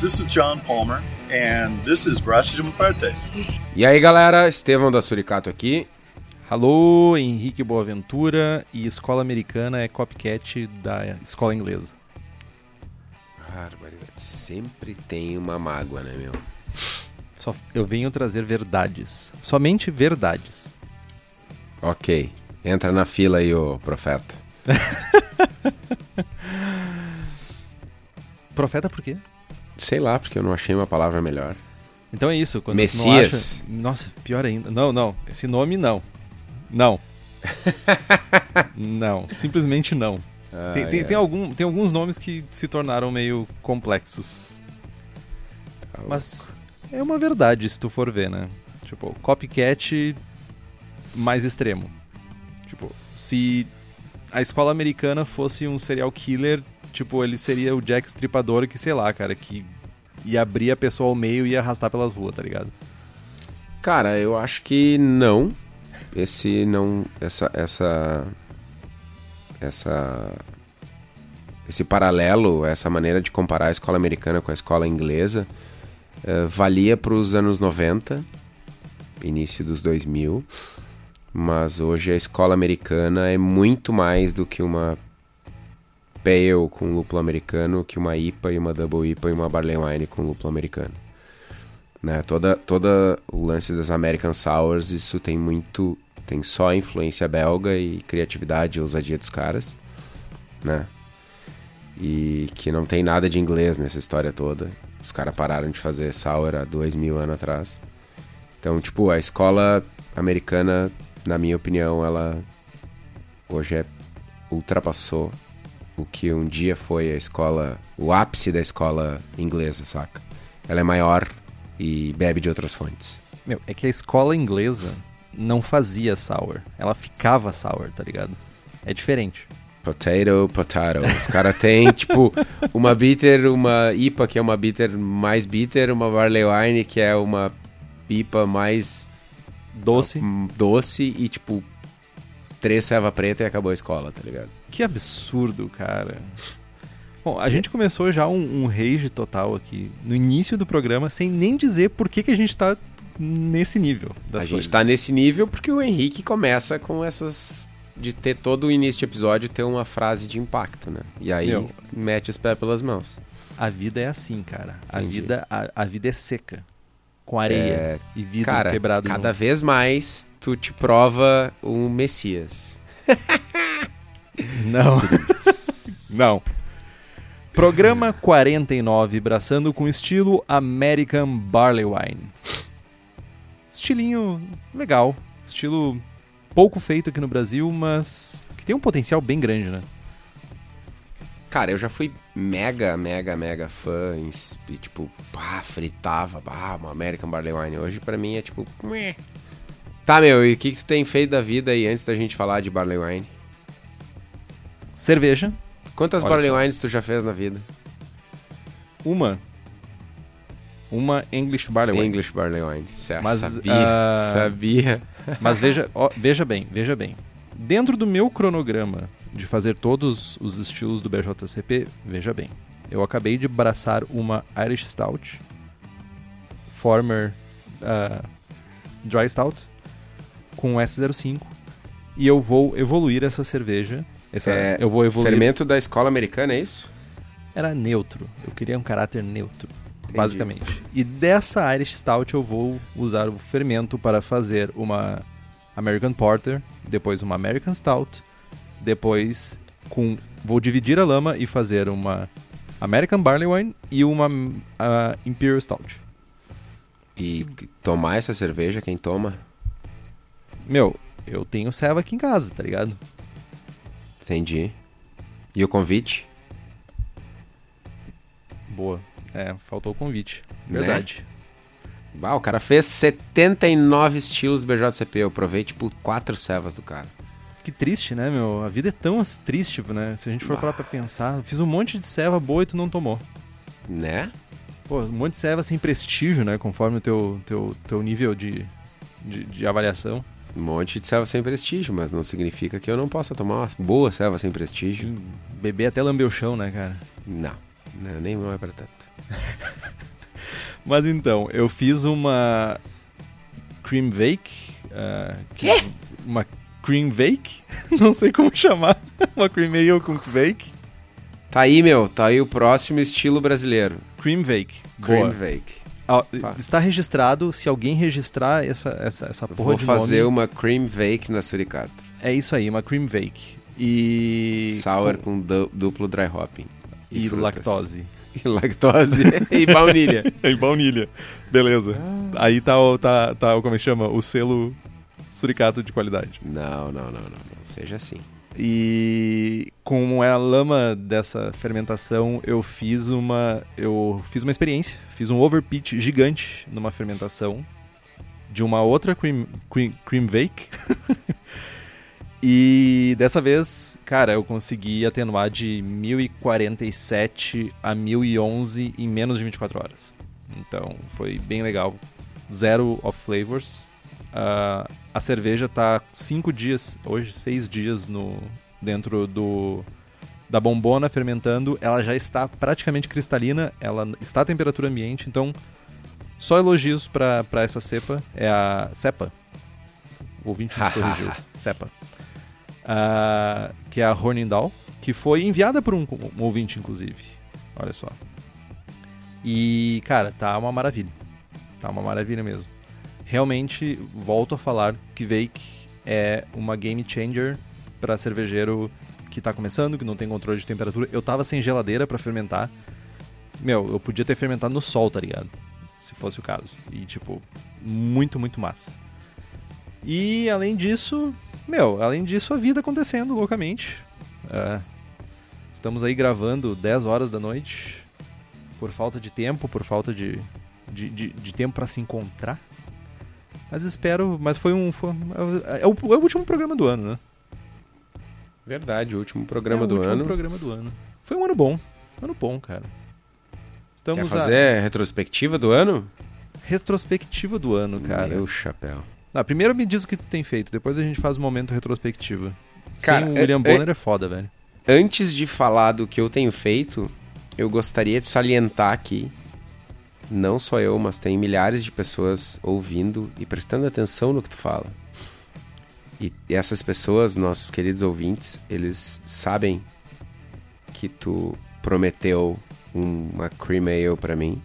This is John Palmer, and this is Braço de Parte. E aí, galera, Estevão da Suricato aqui. Alô, Henrique Boaventura e escola americana é copycat da escola inglesa. Barbaridade. Sempre tem uma mágoa, né, meu? Só eu venho trazer verdades. Somente verdades. Ok. Entra na fila aí, ô profeta. Profeta por quê? Sei lá, porque eu não achei uma palavra melhor. Então é isso. Quando Messias. acha... Nossa, pior ainda. Não, não. Esse nome não. Não. não. Simplesmente não. Ah, Tem, tem, é. tem algum, tem alguns nomes que se tornaram meio complexos. Tá Mas é uma verdade se tu for ver, né? Tipo, copycat mais extremo. Tipo, se a escola americana fosse um serial killer, tipo, ele seria o Jack Stripador que, sei lá, cara, que ia abrir a pessoa ao meio e ia arrastar pelas ruas, tá ligado? Cara, eu acho que não. Esse não. Essa. Essa. Essa. Esse paralelo, essa maneira de comparar a escola americana com a escola inglesa, eh, valia para os anos 90, início dos 2000, mas hoje a escola americana é muito mais do que uma Pale com lúpulo americano, que uma IPA e uma Double IPA e uma Barley Wine com lúpulo americano né? Toda, toda o lance das American Sours, isso tem muito, tem só influência belga e criatividade e ousadia dos caras, né? E que não tem nada de inglês nessa história toda. Os caras pararam de fazer sour há dois mil anos atrás. Então, tipo, a escola americana, na minha opinião, ela hoje é ultrapassou o que um dia foi a escola, o ápice da escola inglesa, saca? Ela é maior e bebe de outras fontes. Meu, é que a escola inglesa não fazia sour. Ela ficava sour, tá ligado? É diferente. Potato, potato. Os caras têm, tipo, uma bitter, uma IPA que é uma bitter mais bitter, uma Barley Wine que é uma IPA mais Doce. doce e, tipo, três ceva preta e acabou a escola, tá ligado? Que absurdo, cara. Bom, a gente começou já um, um rage total aqui no início do programa, sem nem dizer por que, que a gente tá nesse nível das a gente coisas. tá nesse nível porque o Henrique começa com essas. de ter todo o início de episódio ter uma frase de impacto, né? E aí Meu. mete os pés pelas mãos. A vida é assim, cara. A Entendi. vida, a, a vida é seca. Com areia É, e vidro Cara, quebrado cada vez mais tu te prova um Messias. Não. Não. Programa 49, braçando com estilo American Barley Wine. Estilinho legal. Estilo pouco feito aqui no Brasil, mas que tem um potencial bem grande, né? Cara, eu já fui mega, mega, mega fã e, tipo, pá, fritava, pá, uma American Barley Wine. Hoje pra mim é tipo, meh. Tá, meu, e o que, que tu tem feito da vida aí antes da gente falar de Barley Wine? Cerveja, Quantas Olha Barley só. Wines tu já fez na vida? uma. Uma English Barley Wine. English Barley Wine. Certo, Mas, sabia, ah, sabia. Mas veja, ó, veja bem, veja bem. Dentro do meu cronograma de fazer todos os estilos do BJCP, veja bem. Eu acabei de braçar uma Irish Stout, Former ah, Dry Stout, com S05, e eu vou evoluir essa cerveja. Essa, É, eu vou evoluir. Fermento da escola americana, é isso? Era neutro. Eu queria um caráter neutro, basicamente. E dessa Irish Stout eu vou usar o fermento para fazer uma American Porter, depois uma American Stout, depois com vou dividir a lama e fazer uma American Barley Wine e uma ah, Imperial Stout. E tomar essa cerveja, quem toma? Meu, eu tenho ceva aqui em casa, tá ligado? Entendi. E o convite? Boa. É, faltou o convite. Né? Verdade. Ah, o cara fez 79 estilos BJCP. Eu provei, tipo, quatro cevas do cara. Que triste, né, meu? A vida é tão triste, né? Se a gente for parar pra pensar, fiz um monte de ceva boa e tu não tomou. Né? Pô, um monte de ceva sem prestígio, né? Conforme o teu, teu, teu nível de, de, de avaliação. Um monte de ceva sem prestígio, mas não significa que eu não possa tomar uma boa ceva sem prestígio. Beber até lamber o chão, né, cara? Não, não nem não é pra tanto. Mas então, eu fiz uma cream bake. Uh, Quê? Uma cream bake? Não sei como chamar. uma cream ale com bake. Tá aí, meu. Tá aí o próximo estilo brasileiro. Cream bake. Cream Boa. Bake. Ah, está registrado, se alguém registrar essa, essa, essa porra Vou de fazer nome, uma Cream Bake na Suricato. é isso aí, uma cream bake. E... Sour com du- duplo dry hopping. E, frutas. lactose. E lactose e baunilha. e baunilha. Beleza. Aí tá, o- tá, tá, o- como é que chama? O selo suricato de qualidade. Não, não, não, não, não. Seja assim. E com a lama dessa fermentação, eu fiz uma eu fiz uma experiência, fiz um overpitch gigante numa fermentação de uma outra cream cream, cream bake. e dessa vez, cara, eu consegui atenuar de 1047 a 1011 em menos de 24 horas. Então, foi bem legal. Zero of flavors. Ah, a cerveja tá cinco dias, hoje, seis dias no dentro do da bombona fermentando. Ela já está praticamente cristalina, ela está a temperatura ambiente, então só elogios para essa cepa. É a cepa. O ouvinte nos corrigiu. cepa. Ah, que é a Hornindal, que foi enviada por um, um ouvinte, inclusive. Olha só. E, cara, tá uma maravilha. Tá uma maravilha mesmo. Realmente, volto a falar que Vake é uma game changer para cervejeiro que tá começando, que não tem controle de temperatura. Eu tava sem geladeira para fermentar. Meu, eu podia ter fermentado no sol, tá ligado? Se fosse o caso. E, tipo, muito, muito massa. E, além disso, meu, além disso, a vida acontecendo loucamente. É, estamos aí gravando 10 horas da noite. Por falta de tempo, por falta de, de, de, de tempo para se encontrar. Mas espero. Mas foi um. Foi, é, o, é o último programa do ano, né? Verdade, o último programa é o do último ano. programa do ano. Foi um ano bom. Ano bom, cara. Quer Estamos fazer a retrospectiva do ano? retrospectiva do ano, cara. Meu chapéu. Ah, primeiro me diz o que tu tem feito, depois a gente faz o momento retrospectiva. Cara, Sem o é- William é- Bonner é foda, velho. Antes de falar do que eu tenho feito, eu gostaria de salientar aqui, não só eu, mas tem milhares de pessoas ouvindo e prestando atenção no que tu fala. E essas pessoas, nossos queridos ouvintes, eles sabem que tu prometeu uma cream ale pra mim.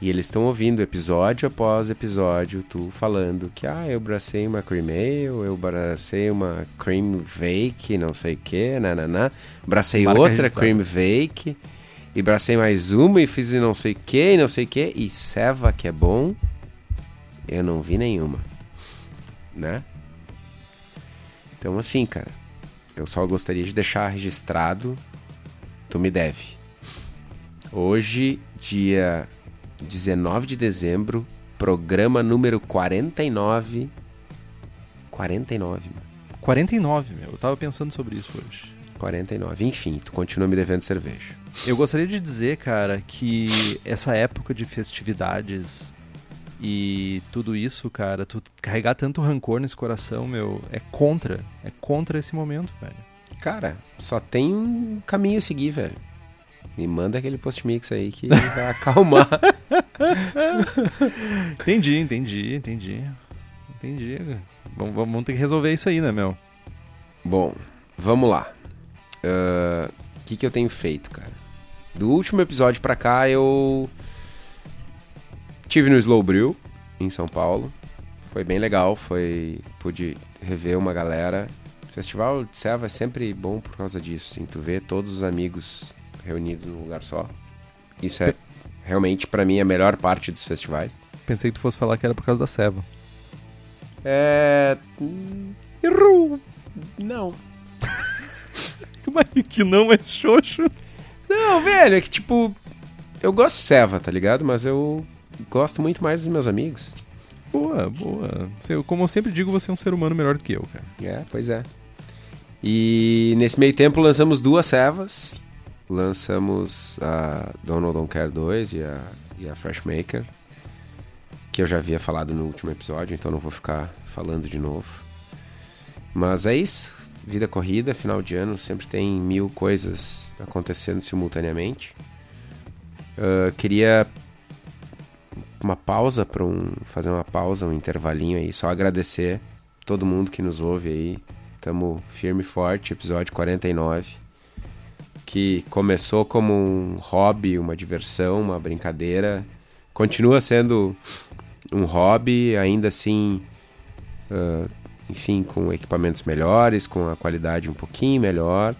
E eles estão ouvindo episódio após episódio tu falando que ah, eu bracei uma cream ale, eu bracei uma cream vake, não sei o que, nananá. Bracei Marca outra registrada. cream vake e bracei mais uma e fiz não sei que, não sei que. E ceva que é bom, eu não vi nenhuma, né? Então assim, cara, eu só gostaria de deixar registrado, tu me deve. Hoje, dia 19 de dezembro, programa número 49. 49, mano. 49, meu. Eu tava pensando sobre isso hoje. 49. Enfim, tu continua me devendo cerveja. Eu gostaria de dizer, cara, que essa época de festividades e tudo isso, cara, tu carregar tanto rancor nesse coração, meu, é contra. É contra esse momento, velho. Cara, só tem um caminho a seguir, velho. Me manda aquele post-mix aí que vai acalmar. Entendi, entendi, entendi. Entendi. Vamos, vamos ter que resolver isso aí, né, meu? Bom, vamos lá. Ah, O que, que eu tenho feito, cara? Do último episódio pra cá, eu tive no Slow Brew, em São Paulo. Foi bem legal, foi pude rever uma galera. Festival de Serva é sempre bom por causa disso, assim, tu vê todos os amigos reunidos num lugar só. Isso é realmente pra mim a melhor parte dos festivais. Pensei que tu fosse falar que era por causa da ceva. É, hum, Errou! não. Mas que não é xoxo. Não, velho, é que tipo. Eu gosto de Seva, tá ligado? Mas eu gosto muito mais dos meus amigos. Boa, boa. Você- Como eu sempre digo, você é um ser humano melhor do que eu, cara. É, pois é. E nesse meio tempo lançamos duas Sevas. Lançamos a Donald Don't Care 2 e a, e a Fresh Maker. Que eu já havia falado no último episódio, então não vou ficar falando de novo. Mas é isso. Vida corrida, final de ano, sempre tem mil coisas acontecendo simultaneamente. Ah, queria que uma pausa para um fazer uma pausa, um intervalinho aí, só agradecer todo mundo que nos ouve aí. Tamo firme e forte, episódio 49, que começou como um hobby, uma diversão, uma brincadeira, continua sendo um hobby, ainda assim, uh, enfim, com equipamentos melhores, com a qualidade um pouquinho melhor.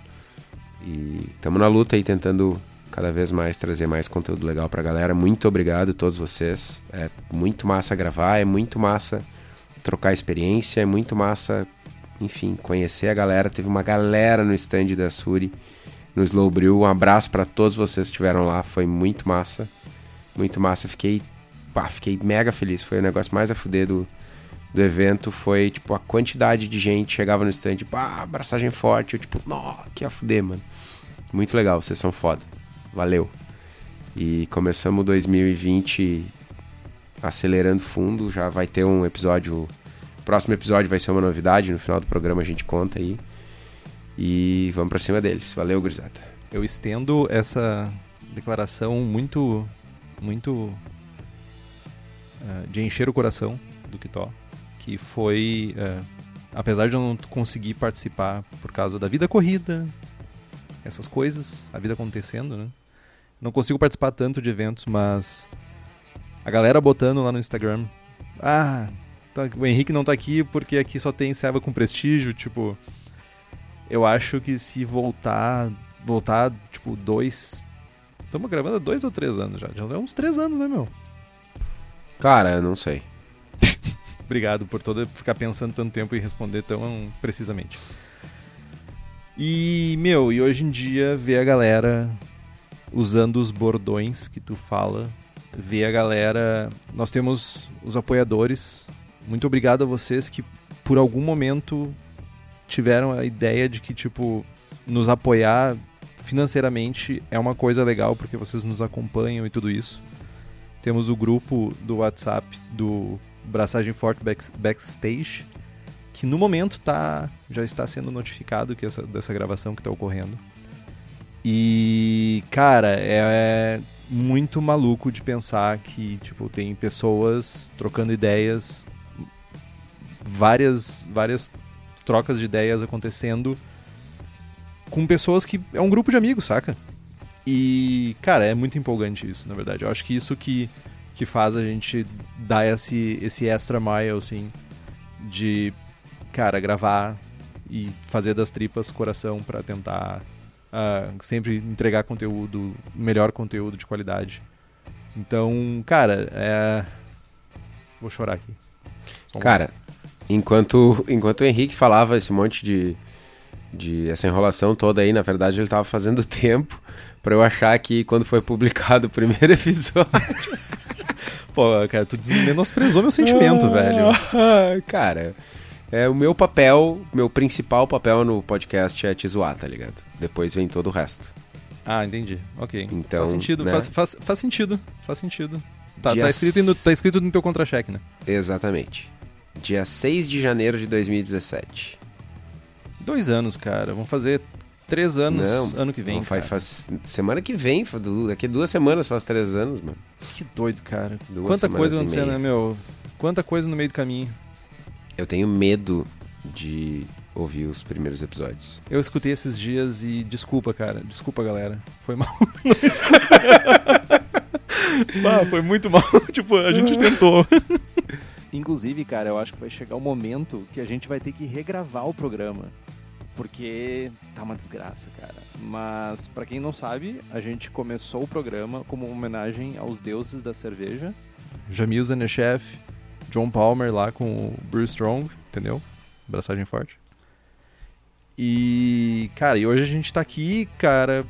E estamos na luta aí tentando cada vez mais trazer mais conteúdo legal pra galera. Muito obrigado a todos vocês. É muito massa gravar, é muito massa trocar experiência, é muito massa, enfim, conhecer a galera. Teve uma galera no stand da Suri, no Slow. Um abraço para todos vocês que estiveram lá, foi muito massa. Muito massa, fiquei, pá, fiquei mega feliz. Foi o negócio mais a fuder do, do evento. Foi, tipo, a quantidade de gente chegava no stand, pá, abraçagem forte. Eu, tipo, nó, que a fuder, mano. Muito legal, vocês são foda. Valeu. E começamos 2020 acelerando fundo. Já vai ter um episódio. O próximo episódio vai ser uma novidade. No final do programa a gente conta aí. E vamos pra cima deles. Valeu, gurizada. Eu estendo essa declaração muito. Muito. Uh, de encher o coração do Kitó. Que foi. Uh, apesar de eu não conseguir participar por causa da vida corrida, essas coisas, a vida acontecendo, né? Não consigo participar tanto de eventos, mas a galera botando lá no Instagram, ah, tá, o Henrique não tá aqui porque aqui só tem serva com prestígio, tipo, eu acho que se voltar, voltar, tipo, dois, estamos gravando há dois ou três anos já, já é uns três anos, né, meu? Cara, não sei. Obrigado por todo ficar pensando tanto tempo e responder tão precisamente. E, meu, e hoje em dia ver a galera usando os bordões que tu fala, ver a galera. Nós temos os apoiadores. Muito obrigado a vocês que por algum momento tiveram a ideia de que tipo nos apoiar financeiramente é uma coisa legal porque vocês nos acompanham e tudo isso. Temos o grupo do WhatsApp do Braçagem Forte Backstage, que no momento tá, já está sendo notificado que essa, dessa gravação que está ocorrendo. E, cara, é, é muito maluco de pensar que, tipo, tem pessoas trocando ideias, várias, várias trocas de ideias acontecendo com pessoas que é um grupo de amigos, saca? E, cara, é muito empolgante isso, na verdade. Eu acho que isso que, que faz a gente dar esse, esse extra mile, assim, de, cara, gravar e fazer das tripas coração para tentar uh, sempre entregar conteúdo, melhor conteúdo de qualidade. Então, cara, é... vou chorar aqui. Cara, enquanto, enquanto o Henrique falava esse monte de, de essa enrolação toda aí, na verdade ele estava fazendo tempo para eu achar que quando foi publicado o primeiro episódio. Pô, cara, tu menosprezou meu sentimento, velho. Cara, é, o meu papel, meu principal papel no podcast é te zoar, tá ligado? Depois vem todo o resto. Ah, entendi. Ok. Então, faz sentido, né? faz, faz, faz sentido, faz sentido. Tá, tá, escrito no, tá escrito no teu contra-cheque, né? Exatamente. Dia 6 de janeiro de 2017. Dois anos, cara. Vão fazer três anos não, ano que vem. Não, faz, faz, semana que vem, daqui duas semanas faz três anos, mano. Que doido, cara. Duas Quanta coisa acontecendo, né, meu? Quanta coisa no meio do caminho. Eu tenho medo de ouvir os primeiros episódios. Eu escutei esses dias e desculpa, cara. Desculpa, galera. Foi mal. bah, foi muito mal. tipo, a gente tentou. Inclusive, cara, eu acho que vai chegar o um momento que a gente vai ter que regravar o programa. Porque tá uma desgraça, cara. Mas, para quem não sabe, a gente começou o programa como uma homenagem aos deuses da cerveja. Jamil Zanechev, John Palmer lá com o Bruce Strong, entendeu? Braçagem forte. E, cara, e hoje a gente tá aqui, cara,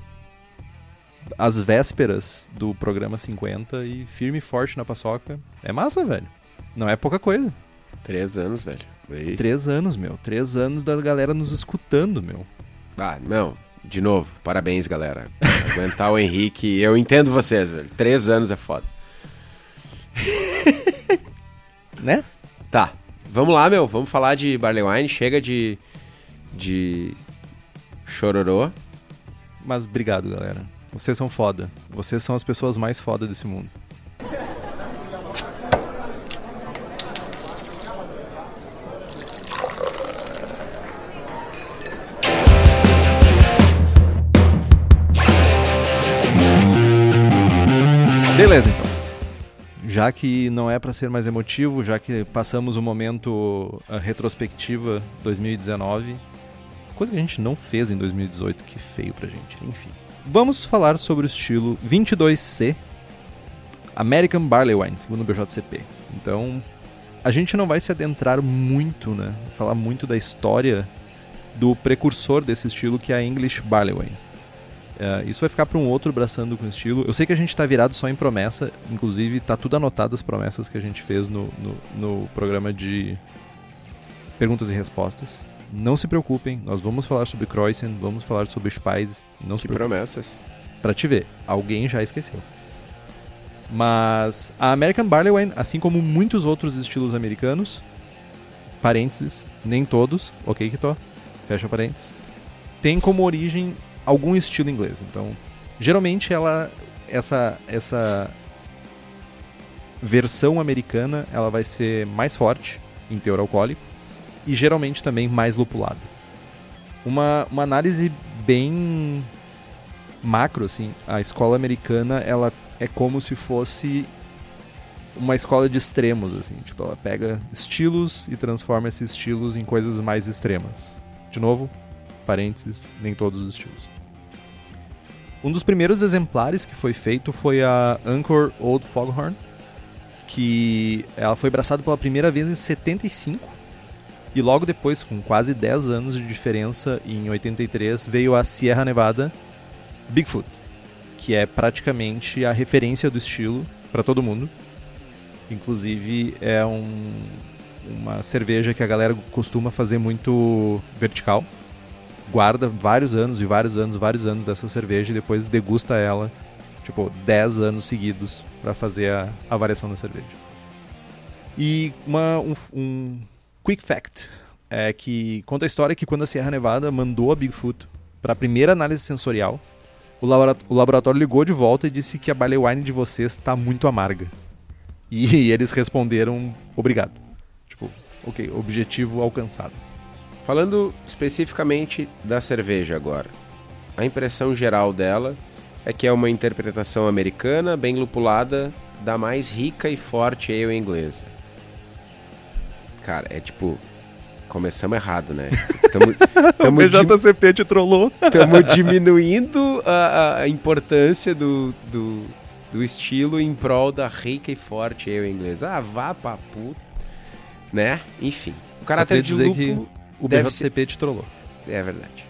às vésperas do programa 50 e firme e forte na paçoca. É massa, velho. Não é pouca coisa. Três anos, velho. Três anos, meu. Três anos da galera nos escutando, meu. Ah, não. De novo, parabéns, galera. Aguentar o Henrique. Eu entendo vocês, velho. Três anos é foda. né? Tá. Vamos lá, meu. Vamos falar de Barley Wine. Chega de. de. chororô. Mas obrigado, galera. Vocês são foda. Vocês são as pessoas mais foda desse mundo. Beleza, então. Já que não é para ser mais emotivo, já que passamos o momento a retrospectiva 2019, coisa que a gente não fez em 2018, que feio pra gente, enfim. Vamos falar sobre o estilo 22C American Barley Wine, segundo o BJCP. Então, a gente não vai se adentrar muito, né? Falar muito da história do precursor desse estilo, que é a English Barley Wine. Uh, isso vai ficar para um outro braçando com estilo. Eu sei que a gente está virado só em promessa, inclusive tá tudo anotado as promessas que a gente fez no, no, no programa de perguntas e respostas. Não se preocupem, nós vamos falar sobre Kreuzen, vamos falar sobre Speise. Não que se promessas. Para te ver, alguém já esqueceu. Mas a American Barley Wine, assim como muitos outros estilos americanos, parênteses, nem todos, ok que tô, fecha parênteses, tem como origem algum estilo inglês. Então, geralmente ela essa essa versão americana, ela vai ser mais forte em teor alcoólico e geralmente também mais lupulada. Uma, uma análise bem macro assim, a escola americana, ela é como se fosse uma escola de extremos, assim. Tipo, ela pega estilos e transforma esses estilos em coisas mais extremas. De novo, parênteses, nem todos os estilos. Um dos primeiros exemplares que foi feito foi a Anchor Old Foghorn, que ela foi abraçada pela primeira vez em 75 e logo depois, com quase 10 anos de diferença, em 83, veio a Sierra Nevada Bigfoot, que é praticamente a referência do estilo para todo mundo. Inclusive é um, uma cerveja que a galera costuma fazer muito vertical. Guarda vários anos e vários anos, vários anos dessa cerveja e depois degusta ela, tipo, 10 anos seguidos para fazer a, a, variação da cerveja. E uma, um, um quick fact é que conta a história que quando a Sierra Nevada mandou a Bigfoot para a primeira análise sensorial, o, laboratório ligou de volta e disse que a barley wine de vocês está muito amarga. E eles responderam obrigado. Tipo, ok, objetivo alcançado. Falando especificamente da cerveja agora. A impressão geral dela é que é uma interpretação americana, bem lupulada, da mais rica e forte ale inglesa. Cara, é tipo, começamos errado, né? Tamo, tamo o BJCP te trollou. Estamos diminuindo a, a importância do, do, do, estilo em prol da rica e forte eu inglês. Ah, vá pra puta. Né? Enfim. O caráter de lúpulo. O deve BJCP ser... te trollou. É verdade.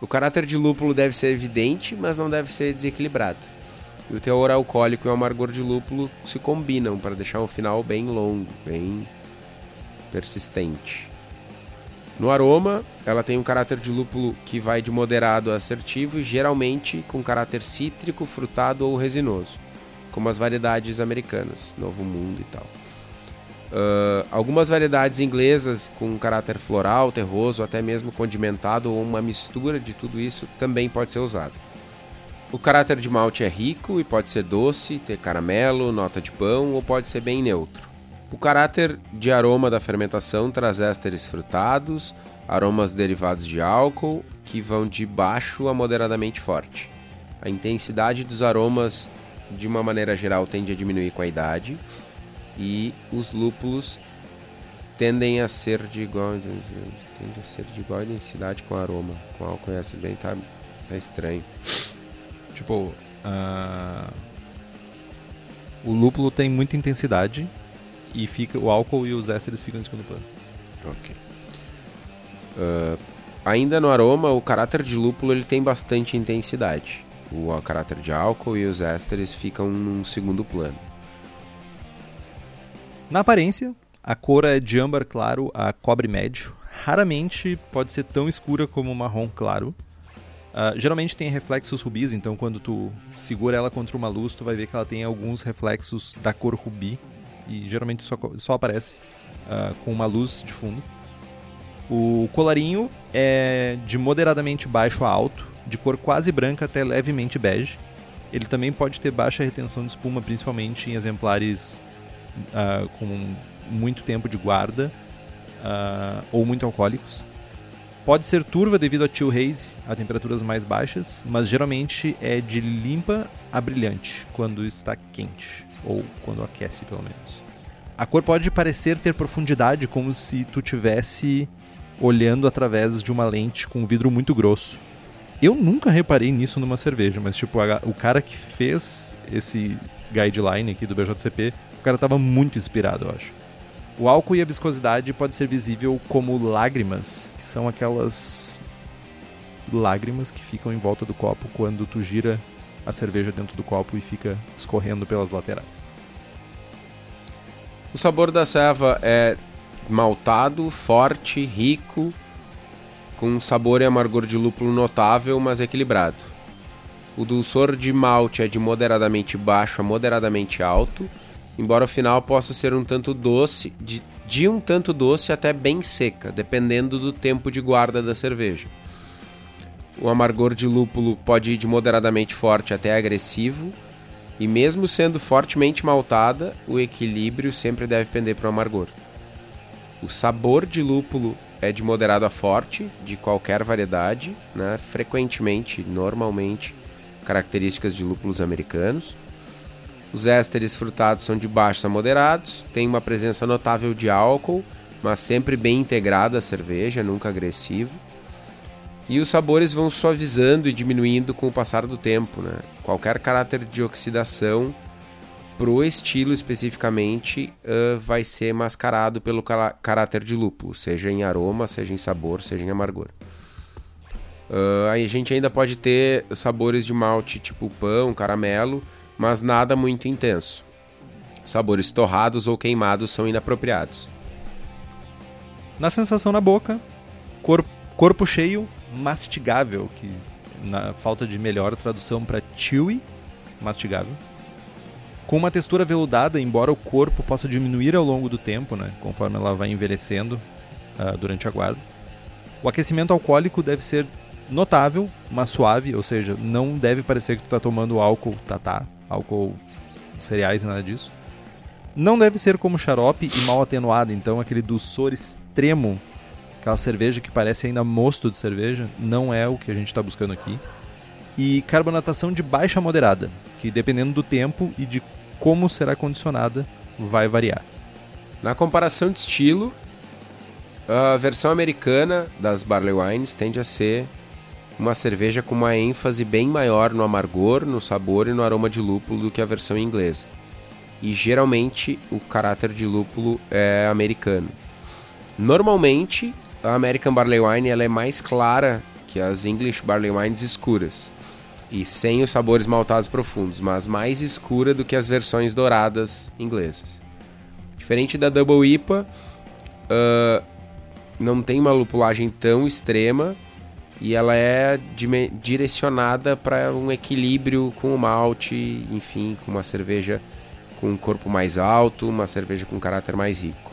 O caráter de lúpulo deve ser evidente, mas não deve ser desequilibrado. E o teor alcoólico e o amargor de lúpulo se combinam para deixar um final bem longo, bem persistente. No aroma, ela tem um caráter de lúpulo que vai de moderado a assertivo geralmente com caráter cítrico, frutado ou resinoso, como as variedades americanas, Novo Mundo e tal. Uh, algumas variedades inglesas com caráter floral, terroso, até mesmo condimentado ou uma mistura de tudo isso também pode ser usado. O caráter de malte é rico e pode ser doce, ter caramelo, nota de pão ou pode ser bem neutro. O caráter de aroma da fermentação traz ésteres frutados, aromas derivados de álcool, que vão de baixo a moderadamente forte. A intensidade dos aromas, de uma maneira geral, tende a diminuir com a idade, e os lúpulos tendem a ser de igual, tendem a ser de igual intensidade com aroma. Com álcool assim, bem tá, tá estranho. Tipo, uh... o lúpulo tem muita intensidade e fica o álcool e os ésteres ficam em segundo plano. Ok. Uh, ainda no aroma, o caráter de lúpulo ele tem bastante intensidade. O, o caráter de álcool e os ésteres ficam num segundo plano. Na aparência, a cor é de âmbar claro a cobre médio. Raramente pode ser tão escura como marrom claro. Uh, geralmente tem reflexos rubis, então quando tu segura ela contra uma luz, tu vai ver que ela tem alguns reflexos da cor rubi e geralmente só, só aparece uh, com uma luz de fundo. O colarinho é de moderadamente baixo a alto, de cor quase branca até levemente bege. Ele também pode ter baixa retenção de espuma, principalmente em exemplares uh, com muito tempo de guarda uh, ou muito alcoólicos. Pode ser turva devido a chill haze, a temperaturas mais baixas, mas geralmente é de limpa a brilhante quando está quente, ou quando aquece pelo menos. A cor pode parecer ter profundidade como se tu tivesse olhando através de uma lente com um vidro muito grosso. Eu nunca reparei nisso numa cerveja, mas tipo, a, o cara que fez esse guideline aqui do BJCP, cara tava muito inspirado, eu acho. O álcool e a viscosidade pode ser visível como lágrimas, que são aquelas lágrimas que ficam em volta do copo quando tu gira a cerveja dentro do copo e fica escorrendo pelas laterais. O sabor da ceva é maltado, forte, rico, com sabor e amargor de lúpulo notável, mas equilibrado. O dulçor de malte é de moderadamente baixo a moderadamente alto, embora o final possa ser um tanto doce, de, de um tanto doce até bem seca, dependendo do tempo de guarda da cerveja. O amargor de lúpulo pode ir de moderadamente forte até agressivo, e mesmo sendo fortemente maltada, o equilíbrio sempre deve pender para o amargor. O sabor de lúpulo é de moderado a forte, de qualquer variedade, né? frequentemente, normalmente, características de lúpulos americanos. Os ésteres frutados são de baixos a moderados, tem uma presença notável de álcool, mas sempre bem integrada à cerveja, nunca agressivo. E os sabores vão suavizando e diminuindo com o passar do tempo. Né? Qualquer caráter de oxidação pro estilo especificamente uh, vai ser mascarado pelo caráter de lúpulo, seja em aroma, seja em sabor, seja em amargor. Uh, aí a gente ainda pode ter sabores de malte tipo pão, caramelo, mas nada muito intenso. Sabores torrados ou queimados são inapropriados. Na sensação na boca, cor, corpo cheio, mastigável, que na falta de melhor tradução para chewy, mastigável. Com uma textura veludada, embora o corpo possa diminuir ao longo do tempo, né, conforme ela vai envelhecendo uh, durante a guarda. O aquecimento alcoólico deve ser notável, mas suave, ou seja, não deve parecer que tu está tomando álcool tatá, álcool cereais, nada disso. Não deve ser como xarope e mal atenuado, então aquele dulçor extremo, aquela cerveja que parece ainda mosto de cerveja, não é o que a gente está buscando aqui. E carbonatação de baixa a moderada, que dependendo do tempo e de como será condicionada, vai variar. Na comparação de estilo, a versão americana das Barley Wines tende a ser uma cerveja com uma ênfase bem maior no amargor, no sabor e no aroma de lúpulo do que a versão inglesa. E geralmente o caráter de lúpulo é americano. Normalmente, a American Barley Wine ela é mais clara que as English Barley Wines escuras e sem os sabores maltados profundos, mas mais escura do que as versões douradas inglesas. Diferente da Double IPA, uh, não tem uma lupulagem tão extrema e ela é direcionada para um equilíbrio com o malte, enfim, com uma cerveja com um corpo mais alto, uma cerveja com caráter mais rico.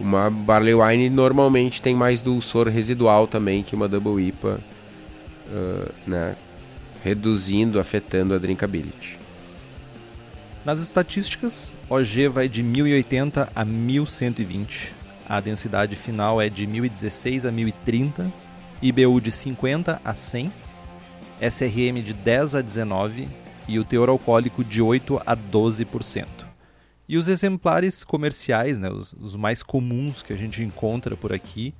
Uma barley wine normalmente tem mais dulçor residual também que uma double IPA, uh, né? reduzindo, afetando a drinkability. Nas estatísticas, OG vai de 1080 a 1120, a densidade final é de 1016 a 1030 IBU de 50 a 100, SRM de 10 a 19 e o teor alcoólico de 8 a 12%. E os exemplares comerciais, né, os, os mais comuns que a gente encontra por aqui,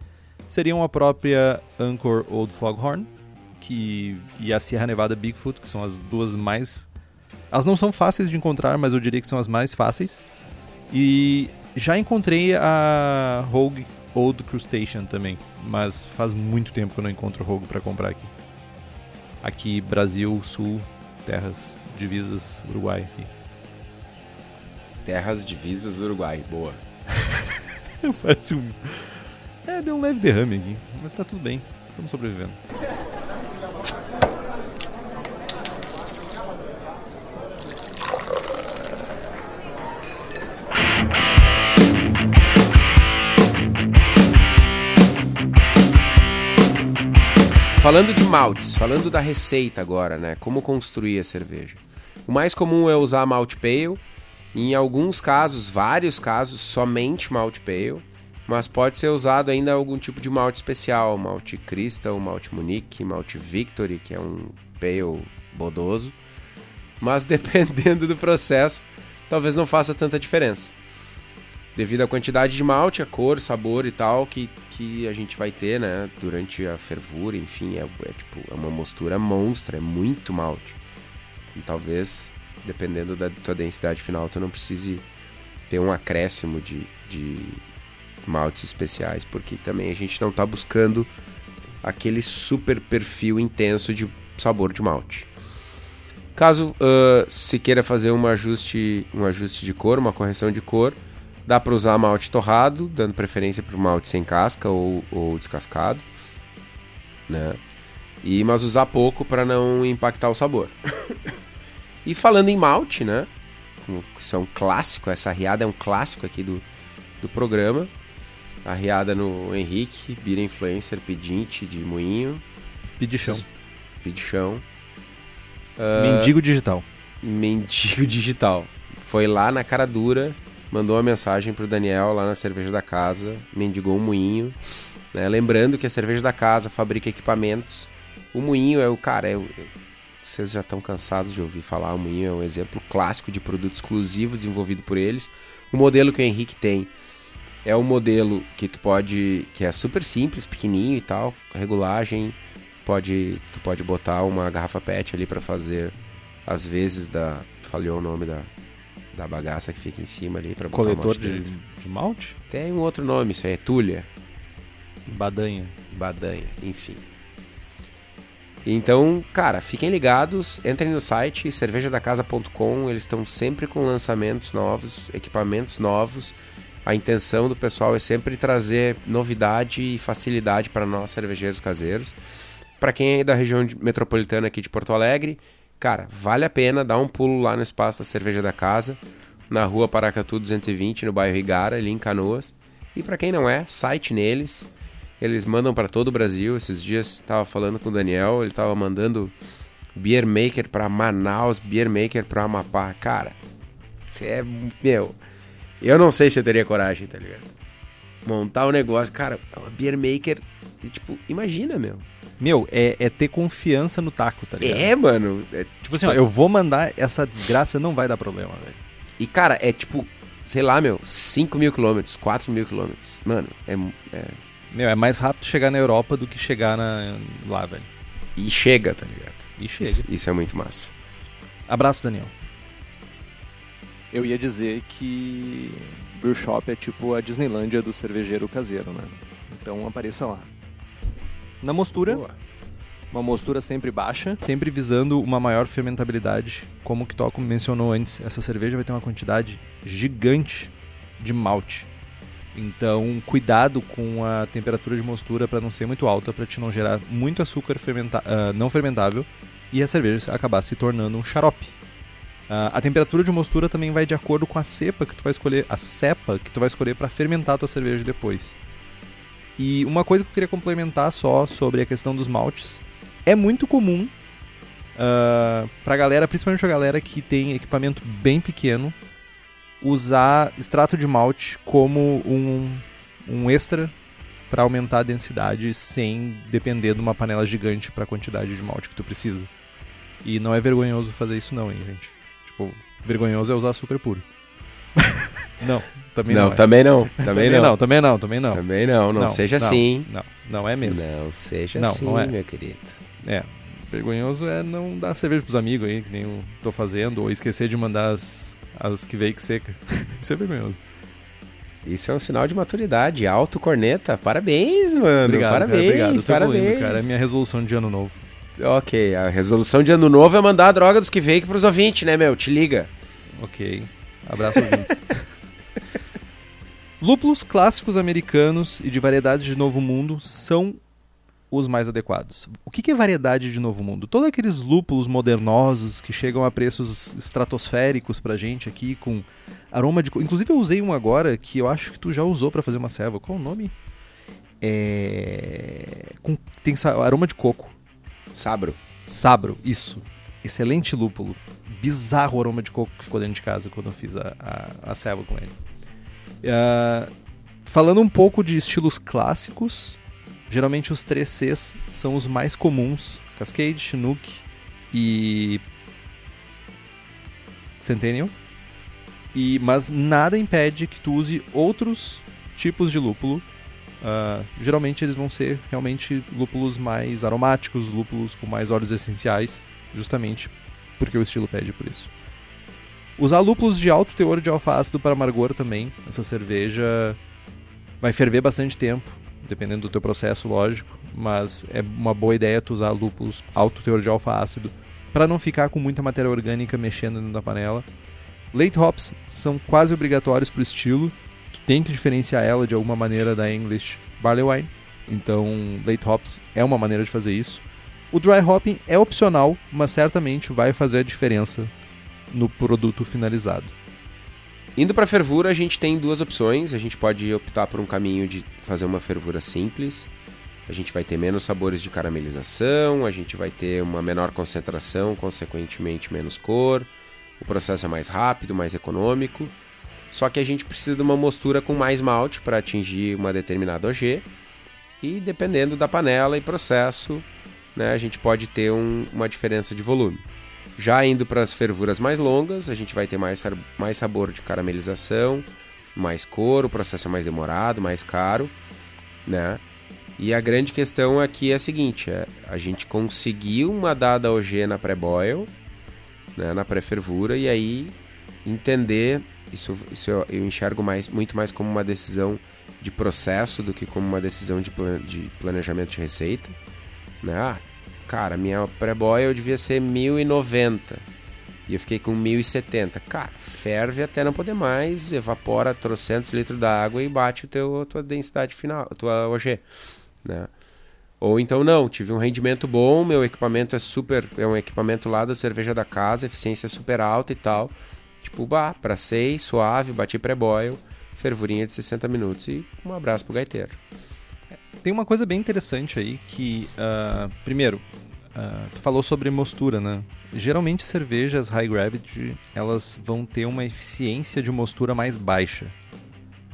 seriam a própria Anchor Old Foghorn que, e a Sierra Nevada Bigfoot, que são as duas mais. Elas não são fáceis de encontrar, mas eu diria que são as mais fáceis. E já encontrei a Rogue Old Crustacean também, mas faz muito tempo que eu não encontro Rogue para comprar aqui. Aqui, Brasil, Sul, terras, divisas, Uruguai aqui. Terras, divisas, Uruguai, boa. Parece um. É, deu um leve derrame aqui, mas tá tudo bem, estamos sobrevivendo. Falando de maltes, falando da receita agora, né? Como construir a cerveja. O mais comum é usar malte pale, em alguns casos, vários casos, somente malte pale. mas pode ser usado ainda algum tipo de malte especial, malte Crystal, malte Munique, malte Victory, que é um pale bodoso. Mas dependendo do processo, talvez não faça tanta diferença. Devido à quantidade de malte, a cor, sabor e tal que, que a gente vai ter, né, durante a fervura, enfim, é, é tipo é uma mostura monstra, é muito malte. Então, talvez, dependendo da tua densidade final, tu não precise ter um acréscimo de, de maltes especiais, porque também a gente não está buscando aquele super perfil intenso de sabor de malte. Caso uh, se queira fazer um ajuste, um ajuste de cor, uma correção de cor, dá para usar malte torrado, dando preferência para o malte sem casca ou, ou descascado, né? E mas usar pouco para não impactar o sabor. e falando em malte, né? Isso é um clássico, essa riada é um clássico aqui do, do programa. Arriada no Henrique, Bira Influencer, pedinte de moinho. Pedichão. Pedichão. Uh, mendigo digital. Mendigo digital. Foi lá na cara dura, mandou uma mensagem pro Daniel lá na cerveja da casa, mendigou um moinho. Né? Lembrando que a cerveja da casa fabrica equipamentos. O moinho é o cara, é o, vocês já estão cansados de ouvir falar, o moinho é um exemplo clássico de produto exclusivo desenvolvido por eles. O modelo que o Henrique tem é um modelo que tu pode. que é super simples, pequenininho e tal, regulagem. Pode, tu pode botar uma garrafa PET ali para fazer às vezes da. Falhou o nome da, da bagaça que fica em cima ali para botar Coletor de, de malte? Tem um outro nome, isso aí é tulha. Badanha. Badanha, enfim. Então, cara, fiquem ligados, entrem no site cervejadacasa.com, eles estão sempre com lançamentos novos, equipamentos novos. A intenção do pessoal é sempre trazer novidade e facilidade para nós cervejeiros caseiros. Para quem é da região metropolitana aqui de Porto Alegre, cara, vale a pena dar um pulo lá no espaço da Cerveja da Casa, na rua Paracatu 220, no bairro Igara, ali em Canoas. E para quem não é, site neles. Eles mandam para todo o Brasil. Esses dias estava falando com o Daniel, ele estava mandando beer maker para Manaus, beer maker para Amapá. Cara, você é meu, eu não sei se eu teria coragem, tá ligado? Montar um negócio, cara, uma beer maker, tipo, imagina, meu. Meu, é, é, ter confiança no taco, tá ligado? É, mano. É, tipo assim, ó, eu vou mandar essa desgraça, não vai dar problema, velho. E, cara, é tipo, sei lá, meu, 5 mil quilômetros, 4 mil quilômetros. Mano, é, é. Meu, é mais rápido chegar na Europa do que chegar na, lá, velho. E chega, tá ligado? E chega. Isso, isso é muito massa. Abraço, Daniel eu ia dizer que Brew Shop é tipo a Disneylândia do cervejeiro caseiro, né? Então apareça lá. Na mostura, Boa. uma mostura sempre baixa. Sempre visando uma maior fermentabilidade. Como o Kitoco mencionou antes, essa cerveja vai ter uma quantidade gigante de malte. Então, cuidado com a temperatura de mostura para não ser muito alta, para te não gerar muito açúcar fermenta uh, não fermentável e a cerveja acabar se tornando um xarope. Uh, a temperatura de mostura também vai de acordo com a cepa que tu vai escolher, a cepa que tu vai escolher para fermentar a tua cerveja depois. E uma coisa que eu queria complementar só sobre a questão dos maltes, é muito comum uh, pra galera, principalmente a galera que tem equipamento bem pequeno, usar extrato de malte como um, um extra para aumentar a densidade sem depender de uma panela gigante para a quantidade de malte que tu precisa. E não é vergonhoso fazer isso não, hein, gente. Tipo, vergonhoso é usar açúcar puro. não, também não. Não, é. também não. Também, também não. não. Também não, também não. Também não, não, não seja não, assim. Não, não é mesmo. Não seja assim, não é. meu querido. É. Vergonhoso é não dar cerveja pros amigos aí, que nem eu tô fazendo, ou esquecer de mandar as, as que veio que seca. Isso é vergonhoso. Isso é um sinal de maturidade. Alto corneta. Parabéns, mano. Obrigado, parabéns, cara, obrigado. parabéns. cara. É minha resolução de ano novo. Ok, a resolução de ano novo é mandar a droga dos que veio pros ouvintes, né, meu? Te liga. Ok. Abraço, ouvintes. Lúpulos clássicos americanos e de variedades de Novo Mundo são os mais adequados. O que é variedade de Novo Mundo? Todos aqueles lúpulos modernosos que chegam a preços estratosféricos pra gente aqui, com aroma de. Inclusive, eu usei um agora que eu acho que tu já usou para fazer uma ceva. Qual o nome? É. Com... Tem aroma de coco. Sabro. Sabro, isso. Excelente lúpulo. Bizarro aroma de coco que ficou dentro de casa quando eu fiz a, a, a selva com ele. Uh, falando um pouco de estilos clássicos, geralmente os 3Cs são os mais comuns: Cascade, Chinook e Centennial. E, mas nada impede que tu use outros tipos de lúpulo. Uh, geralmente eles vão ser realmente lúpulos mais aromáticos, lúpulos com mais óleos essenciais, justamente porque o estilo pede por isso. Usar lúpulos de alto teor de alfa-ácido para amargor também. Essa cerveja vai ferver bastante tempo, dependendo do teu processo, lógico, mas é uma boa ideia tu usar lúpulos alto teor de alfa-ácido para não ficar com muita matéria orgânica mexendo dentro da panela. Late hops são quase obrigatórios para o estilo. Tu tem que diferenciar ela de alguma maneira da English Barley Wine. Então, late hops é uma maneira de fazer isso. O dry hopping é opcional, mas certamente vai fazer a diferença no produto finalizado. Indo para fervura, a gente tem duas opções. A gente pode optar por um caminho de fazer uma fervura simples. A gente vai ter menos sabores de caramelização, a gente vai ter uma menor concentração, consequentemente menos cor. O processo é mais rápido, mais econômico. Só que a gente precisa de uma mostura com mais malte para atingir uma determinada OG. E dependendo da panela e processo, né, a gente pode ter um, uma diferença de volume. Já indo para as fervuras mais longas, a gente vai ter mais, mais sabor de caramelização, mais cor, o processo é mais demorado, mais caro, né? E a grande questão aqui é a seguinte: é, a gente conseguiu uma dada OG na pré-boil, né, na pré-fervura, e aí entender, isso, isso eu, eu, enxergo mais, muito mais como uma decisão de processo do que como uma decisão de, plan, de planejamento de receita. Né? Ah, Cara, minha pré-boil devia ser 1090. E eu fiquei com 1070. Cara, ferve até não poder mais, evapora trocentos litros d'água e bate o teu, a tua densidade final, a tua OG. Né? Ou então não, tive um rendimento bom, meu equipamento é super. É um equipamento lá da cerveja da casa, eficiência super alta e tal. Tipo, bah, pracei, suave, bati pré-boil, fervurinha de 60 minutos e um abraço pro gaiteiro tem uma coisa bem interessante aí que, uh, primeiro, uh, tu falou sobre mostura, né? Geralmente cervejas high gravity elas vão ter uma eficiência de mostura mais baixa.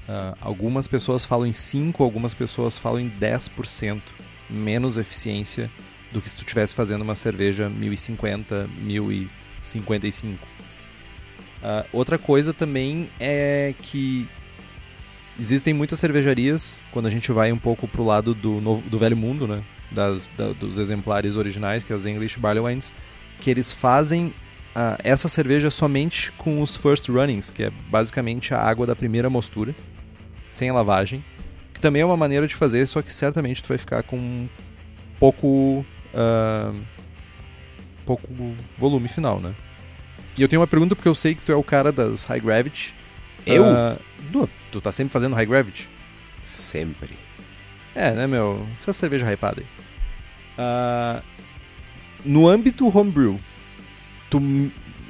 Uh, algumas pessoas falam em 5, algumas pessoas falam em 10% menos eficiência do que se tu estivesse fazendo uma cerveja 1050, 1055. Uh, outra coisa também é que existem muitas cervejarias, quando a gente vai um pouco pro lado do, novo, do velho mundo, né? Das, da, dos exemplares originais, que é as English Barley Wines, que eles fazem uh, essa cerveja somente com os first runnings, que é basicamente a água da primeira mostura, sem a lavagem. Que também é uma maneira de fazer, só que certamente tu vai ficar com pouco. Uh, pouco volume final, né? E eu tenho uma pergunta porque eu sei que tu é o cara das High Gravity. Eu? Uh, tu, tu tá sempre fazendo High Gravity? Sempre. É, né, meu? Essa cerveja hypada aí. Uh, no âmbito homebrew, tu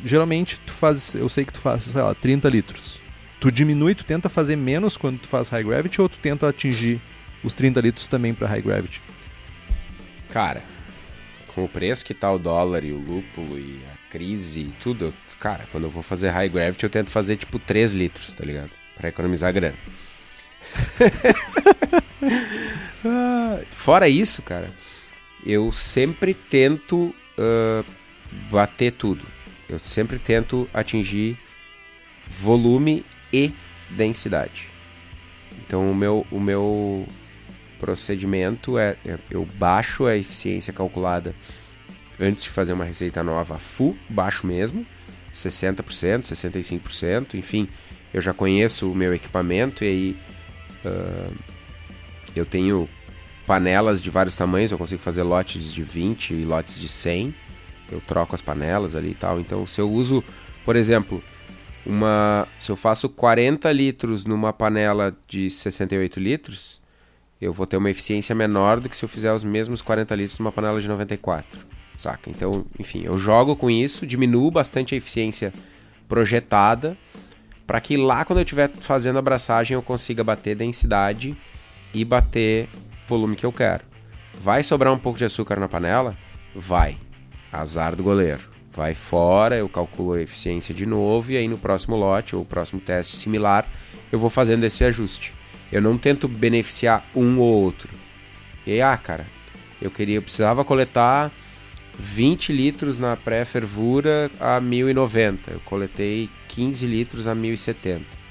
geralmente tu faz, eu sei que tu faz, sei lá, 30 litros. Tu diminui, tu tenta fazer menos quando tu faz high gravity ou tu tenta atingir os 30 litros também para high gravity? Cara, com o preço que tá o dólar e o lúpulo e a crise e tudo, cara, quando eu vou fazer high gravity eu tento fazer tipo 3 litros, tá ligado? Para economizar grana. Fora isso, cara, eu sempre tento uh, bater tudo. Eu sempre tento atingir volume e densidade. Então o meu, o meu procedimento é, é eu baixo a eficiência calculada antes de fazer uma receita nova full, baixo mesmo, 60%, 65%, enfim, eu já conheço o meu equipamento e aí uh, eu tenho panelas de vários tamanhos, eu consigo fazer lotes de 20 e lotes de 100. Eu troco as panelas ali e tal. Então, se eu uso, por exemplo, uma, se eu faço 40 litros numa panela de 68 litros, eu vou ter uma eficiência menor do que se eu fizer os mesmos 40 litros numa panela de 94, saca? Então, enfim, eu jogo com isso, diminuo bastante a eficiência projetada para que lá quando eu estiver fazendo a abraçagem eu consiga bater densidade e bater volume que eu quero. Vai sobrar um pouco de açúcar na panela? Vai. Azar do goleiro. Vai fora, eu calculo a eficiência de novo e aí no próximo lote ou próximo teste similar eu vou fazendo esse ajuste. Eu não tento beneficiar um ou outro. E aí, ah, cara, eu queria, eu precisava coletar 20 litros na pré-fervura a 1090. Eu coletei 15 litros a 1070.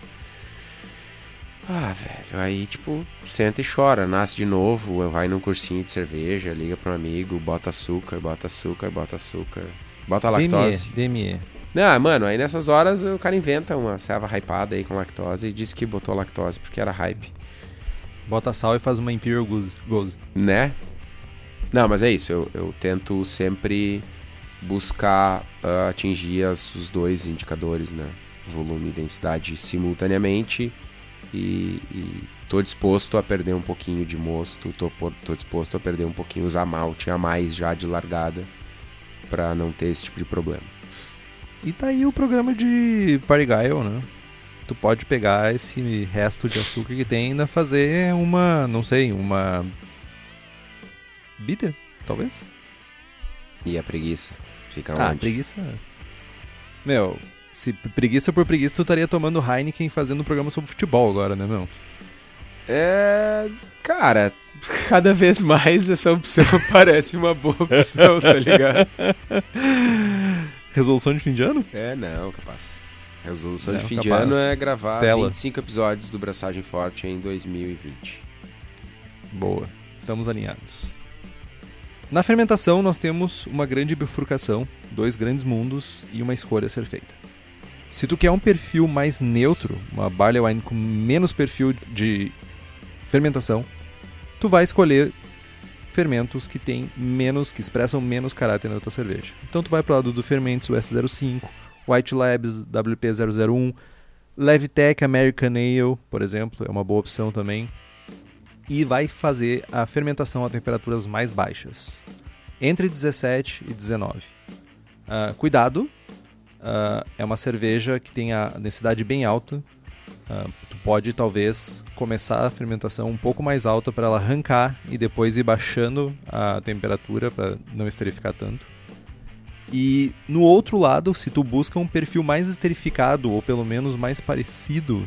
Ah, velho, aí tipo, senta e chora, nasce de novo, vai num cursinho de cerveja, liga para um amigo, bota açúcar, bota açúcar, bota açúcar, bota lactose. DME, DME. Não, mano, aí nessas horas o cara inventa uma serva hypada aí com lactose e diz que botou lactose porque era hype. Bota sal e faz uma Imperial Goose. Goose. Né? Não, mas é isso, eu, eu tento sempre buscar uh, atingir as, os dois indicadores, né? Volume e densidade simultaneamente e, e tô disposto a perder um pouquinho de mosto, tô, disposto a perder um pouquinho, usar malte a mais já de largada para não ter esse tipo de problema. E tá aí o programa de Parigyle, né? Tu pode pegar esse resto de açúcar que tem e ainda fazer uma, não sei, uma bitter, talvez? E a preguiça? Fica ah, onde? preguiça. Meu, se preguiça por preguiça, tu estaria tomando Heineken fazendo um programa sobre futebol agora, né, meu? É. Cara, cada vez mais essa opção parece uma boa opção, tá ligado? Resolução de fim de ano? É, não, capaz. Resolução Não, de fim de capaz. ano é gravar Stella. 25 episódios do Braçagem Forte em 2020. Boa. Estamos alinhados. Na fermentação, nós temos uma grande bifurcação, dois grandes mundos e uma escolha a ser feita. Se tu quer um perfil mais neutro, uma barley wine com menos perfil de fermentação, tu vai escolher fermentos que têm menos, que expressam menos caráter na tua cerveja. Então tu vai pro lado do Fermentos US05, White Labs WP001, Levitec American Ale, por exemplo, é uma boa opção também e vai fazer a fermentação a temperaturas mais baixas, entre 17 e 19. Ah, cuidado, ah, é uma cerveja que tem a densidade bem alta. Ah, tu pode talvez começar a fermentação um pouco mais alta para ela arrancar e depois ir baixando a temperatura para não esterificar tanto. E no outro lado, se tu busca um perfil mais esterificado ou pelo menos mais parecido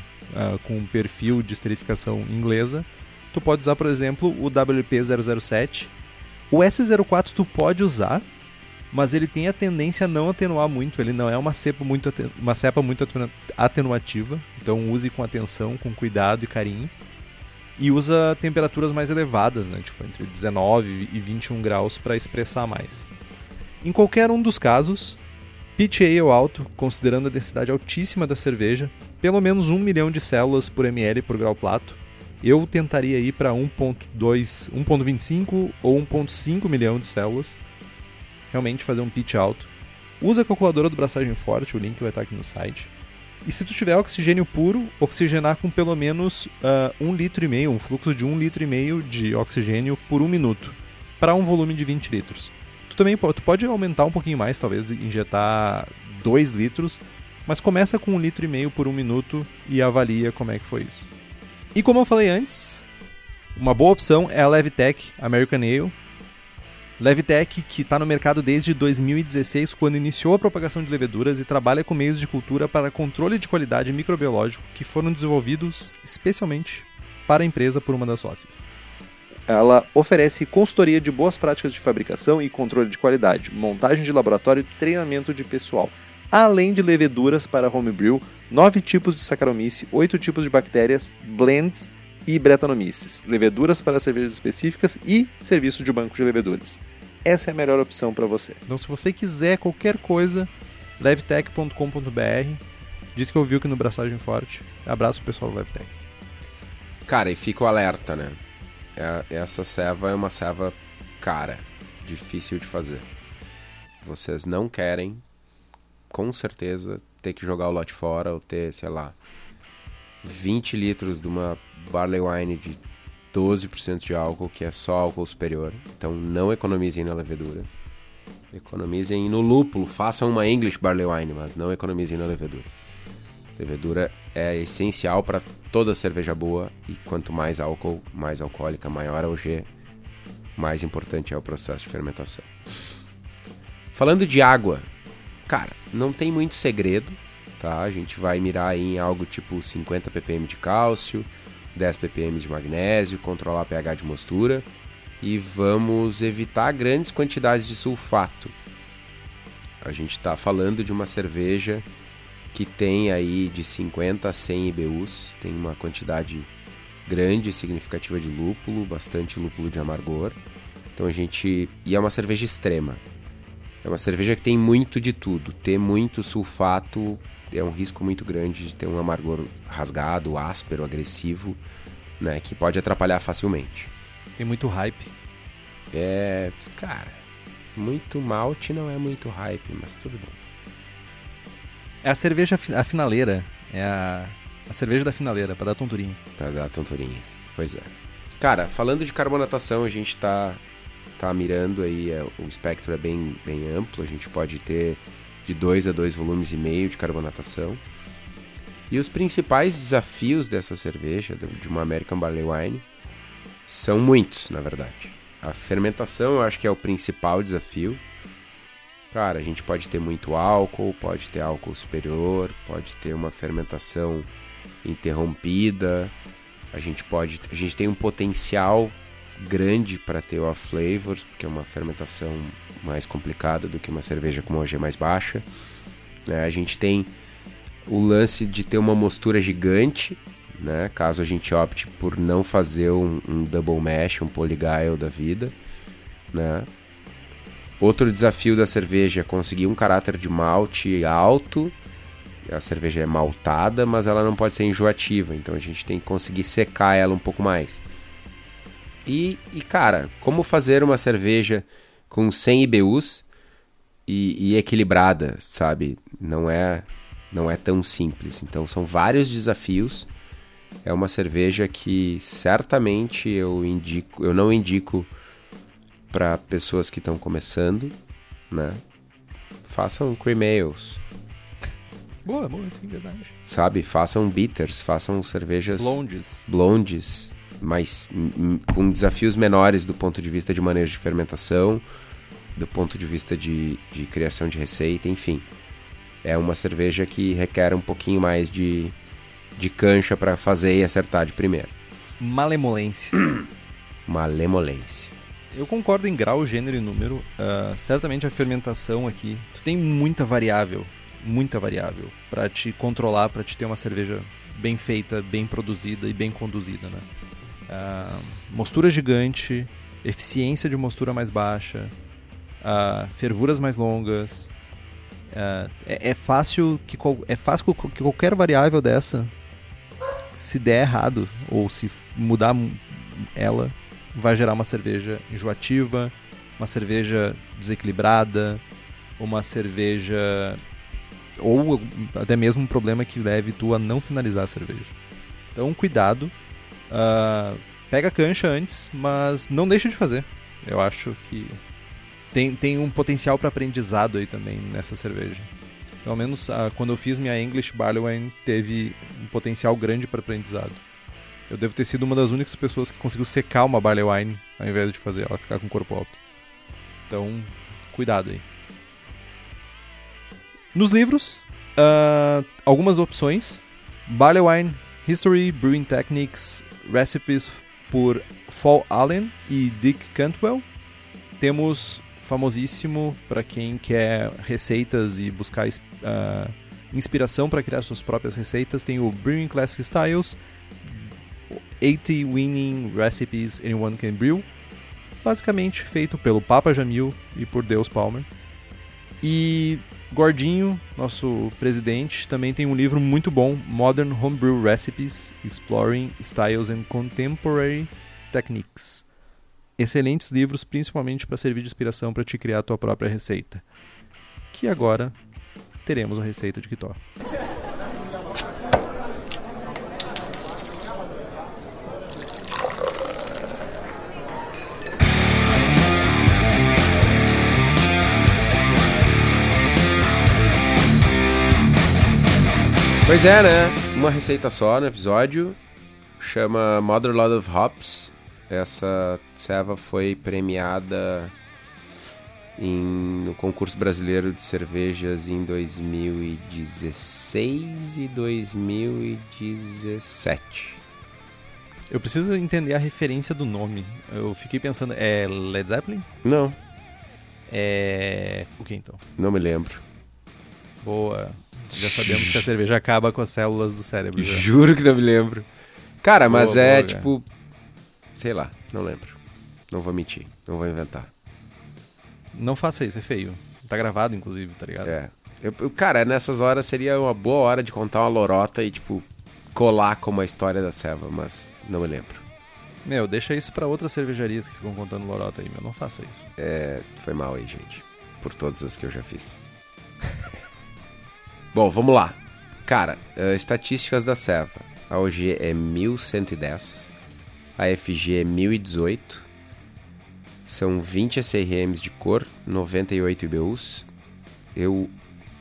com um perfil de esterificação inglesa, tu pode usar, por exemplo, o WP007. O S04 tu pode usar, mas ele tem a tendência a não atenuar muito, ele não é uma cepa muito, uma cepa muito atenu- atenuativa, então use com atenção, com cuidado e carinho. E usa temperaturas mais elevadas, né? tipo entre 19 e 21 graus para expressar mais. Em qualquer um dos casos, pitch ale alto, considerando a densidade altíssima da cerveja, pelo menos 1 milhão de células por ml por grau plato, eu tentaria ir para 1.2, 1.25 ou 1.5 milhão de células. Realmente fazer um pitch alto. Usa a calculadora do braçagem forte, o link vai estar aqui no site. E se tu tiver oxigênio puro, oxigenar com pelo menos ah, um litro e meio, um fluxo de um litro e meio de oxigênio por um minuto, para um volume de 20 litros. Tu também tu pode aumentar um pouquinho mais, talvez injetar 2 litros, mas começa com um litro e meio por um minuto e avalia como é que foi isso. E como eu falei antes, uma boa opção é a Levitec American Ale. Levitec, que está no mercado desde 2016, quando iniciou a propagação de leveduras e trabalha com meios de cultura para controle de qualidade microbiológico que foram desenvolvidos especialmente para a empresa por uma das sócias. Ela oferece consultoria de boas práticas de fabricação e controle de qualidade, montagem de laboratório e treinamento de pessoal, além de leveduras para homebrew, nove tipos de Saccharomyces, oito tipos de bactérias, blends e Brettanomyces, leveduras para cervejas específicas e serviço de banco de leveduras. Essa é a melhor opção para você. Então, se você quiser qualquer coisa, levtech.com.br. Diz que ouviu aqui no Braçagem Forte. Abraço pessoal do Levtech. Cara, e fica o alerta, né? É- Essa ceva é uma ceva cara, difícil de fazer. Vocês não querem, com certeza, ter que jogar o lote fora ou ter, sei lá, 20 litros de uma barley wine de 12% de álcool, que é só álcool superior. Então não economizem na levedura. Economizem no lúpulo, façam uma English barley wine, mas não economizem na levedura. Levedura é essencial para toda cerveja boa e quanto mais álcool, mais alcoólica, maior a OG, mais importante é o processo de fermentação. Falando de água, cara, não tem muito segredo, tá? A gente vai mirar em algo tipo 50 ppm de cálcio, 10 ppm de magnésio, controlar pH de mostura e vamos evitar grandes quantidades de sulfato. A gente está falando de uma cerveja que tem aí de 50 a 100 IBUs, tem uma quantidade grande significativa de lúpulo, bastante lúpulo de amargor. Então a gente. E é uma cerveja extrema. É uma cerveja que tem muito de tudo. Ter muito sulfato é um risco muito grande de ter um amargor rasgado, áspero, agressivo, né? Que pode atrapalhar facilmente. Tem muito hype. É. Cara, muito malte não é muito hype, mas tudo bem. É a cerveja a finaleira. É a, a cerveja da finaleira, para dar tonturinha. Pra dar tonturinha. Pois é. Cara, falando de carbonatação, a gente tá, tá mirando aí, é, o espectro é bem, bem amplo, a gente pode ter de 2 a 2 volumes e meio de carbonatação. E os principais desafios dessa cerveja, de uma American Barley Wine, são muitos, na verdade. A fermentação eu acho que é o principal desafio. Cara, a gente pode ter muito álcool, pode ter álcool superior, pode ter uma fermentação interrompida. A gente pode, a gente tem um potencial grande para ter off flavors, porque é uma fermentação mais complicada do que uma cerveja com OG mais baixa. É, a gente tem o lance de ter uma mostura gigante, né? Caso a gente opte por não fazer um, um double mash, um polygyle da vida, né? Outro desafio da cerveja é conseguir um caráter de malte alto. A cerveja é maltada, mas ela não pode ser enjoativa, então a gente tem que conseguir secar ela um pouco mais. E, e cara, como fazer uma cerveja com 100 IBUs e, e equilibrada, sabe? Não é, não é tão simples. Então são vários desafios. É uma cerveja que certamente eu indico, eu não indico para pessoas que estão começando, né? Façam cream ales. Boa, boa, sim, verdade. Sabe? Façam bitters, façam cervejas Blondes. blondes, mas com desafios menores do ponto de vista de manejo de fermentação, do ponto de vista de, de criação de receita, enfim. É uma cerveja que requer um pouquinho mais de, de cancha para fazer e acertar de primeira. Malemolência. Malemolência. Eu concordo em grau, gênero e número. Uh, certamente a fermentação aqui, tu tem muita variável, muita variável para te controlar, para te ter uma cerveja bem feita, bem produzida e bem conduzida, né? Uh, mostura gigante, eficiência de mostura mais baixa, uh, fervuras mais longas. Uh, é, é, fácil que é fácil que qualquer variável dessa se der errado ou se mudar ela vai gerar uma cerveja enjoativa, uma cerveja desequilibrada, uma cerveja ou até mesmo um problema que leve tu a não finalizar a cerveja. Então cuidado, uh, pega a cancha antes, mas não deixa de fazer. Eu acho que tem, tem um potencial para aprendizado aí também nessa cerveja. Pelo menos uh, quando eu fiz minha English Barley Wine teve um potencial grande para aprendizado. Eu devo ter sido uma das únicas pessoas que conseguiu secar uma Barley Wine ao invés de fazer ela ficar com o corpo alto. Então, cuidado aí. Nos livros, uh, algumas opções. Barley Wine, History, Brewing Techniques, Recipes por Fall Allen e Dick Cantwell. Temos famosíssimo para quem quer receitas e buscar uh, inspiração para criar suas próprias receitas. Tem o Brewing Classic Styles, 80 Winning Recipes Anyone Can Brew, basicamente feito pelo Papa Jamil e por Deus Palmer. E Gordinho, nosso presidente, também tem um livro muito bom, Modern Homebrew Recipes, Exploring Styles and Contemporary Techniques excelentes livros, principalmente para servir de inspiração para te criar a tua própria receita. Que agora teremos a receita de Kitó. Pois é, né? Uma receita só no episódio. Chama Mother Lord of Hops. Essa serva foi premiada em, no concurso brasileiro de cervejas em 2016 e 2017. Eu preciso entender a referência do nome. Eu fiquei pensando, é Led Zeppelin? Não, É. O que então? não me lembro. Boa. Já sabemos que a cerveja acaba com as células do cérebro. Já. Juro que não me lembro. Cara, Boa, mas é boa, cara. tipo. Sei lá, não lembro. Não vou mentir, não vou inventar. Não faça isso, é feio. Tá gravado, inclusive, tá ligado? É. Eu, eu- cara, nessas horas seria uma boa hora de contar uma lorota e, tipo, colar como a história da Seva, mas não me lembro. Meu, deixa isso pra outras cervejarias que ficam contando lorota aí, meu. Não faça isso. É, foi mal aí, gente. Por todas as que eu já fiz. Bom, vamos lá. Cara, eh, estatísticas da Seva. A OG é 1110. A FG é 1018. São 20 SRMs de cor, 98 IBUs. Eu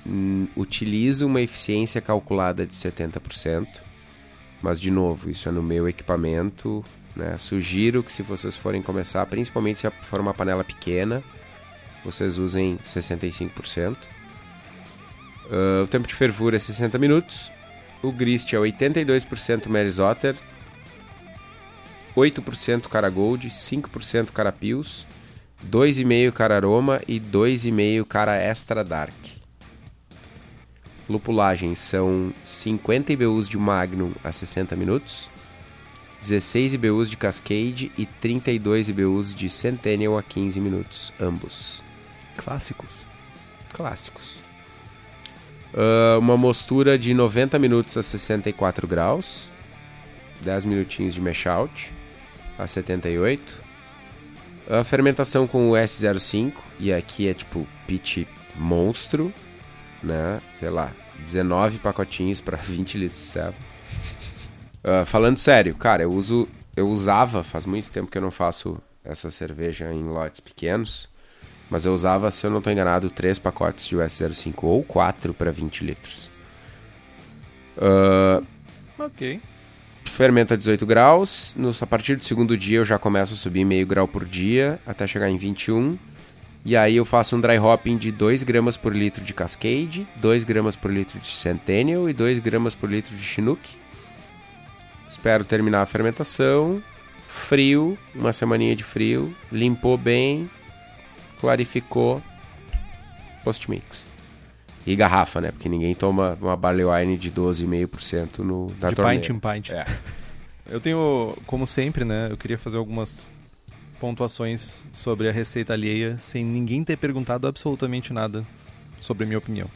hum, utilizo uma eficiência calculada de 70%. Mas, de novo, isso é no meu equipamento. Né? Sugiro que, se vocês forem começar, principalmente se for uma panela pequena, vocês usem 65%. Ah, o tempo de fervura é 60 minutos. O grist é 82% Merisotter, 8% cara Gold, 5% cara Pils, 2,5% cara Aroma e 2,5% cara Extra Dark. Lupulagem são 50 IBUs de Magnum a 60 minutos, 16 IBUs de Cascade e 32 IBUs de Centennial a 15 minutos, ambos Clássicos. clássicos. Ah, uma mostura de 90 minutos a 64 graus, 10 minutinhos de mash out a 78. A fermentação com o S05, e aqui é tipo pitch monstro, né? Sei lá, 19 pacotinhos para 20 litros de ceva. Ah, falando sério, cara, eu uso, eu usava, faz muito tempo que eu não faço essa cerveja em lotes pequenos, mas eu usava, se eu não estou enganado, três pacotes de US05 ou quatro para 20 litros. Ah, Ok. fermenta a 18 graus. No, a partir do segundo dia eu já começo a subir meio grau por dia até chegar em 21. E aí eu faço um dry hopping de 2 gramas por litro de Cascade, 2 gramas por litro de Centennial e 2 gramas por litro de Chinook. Espero terminar a fermentação. Frio, uma semaninha de frio. Limpou bem, clarificou. Post-mix. E garrafa, né? Porque ninguém toma uma barley wine de 12,5% no, na de torneira. pint em pint. É. Eu tenho, como sempre, né? Eu queria fazer algumas pontuações sobre a receita alheia sem ninguém ter perguntado absolutamente nada sobre a minha opinião.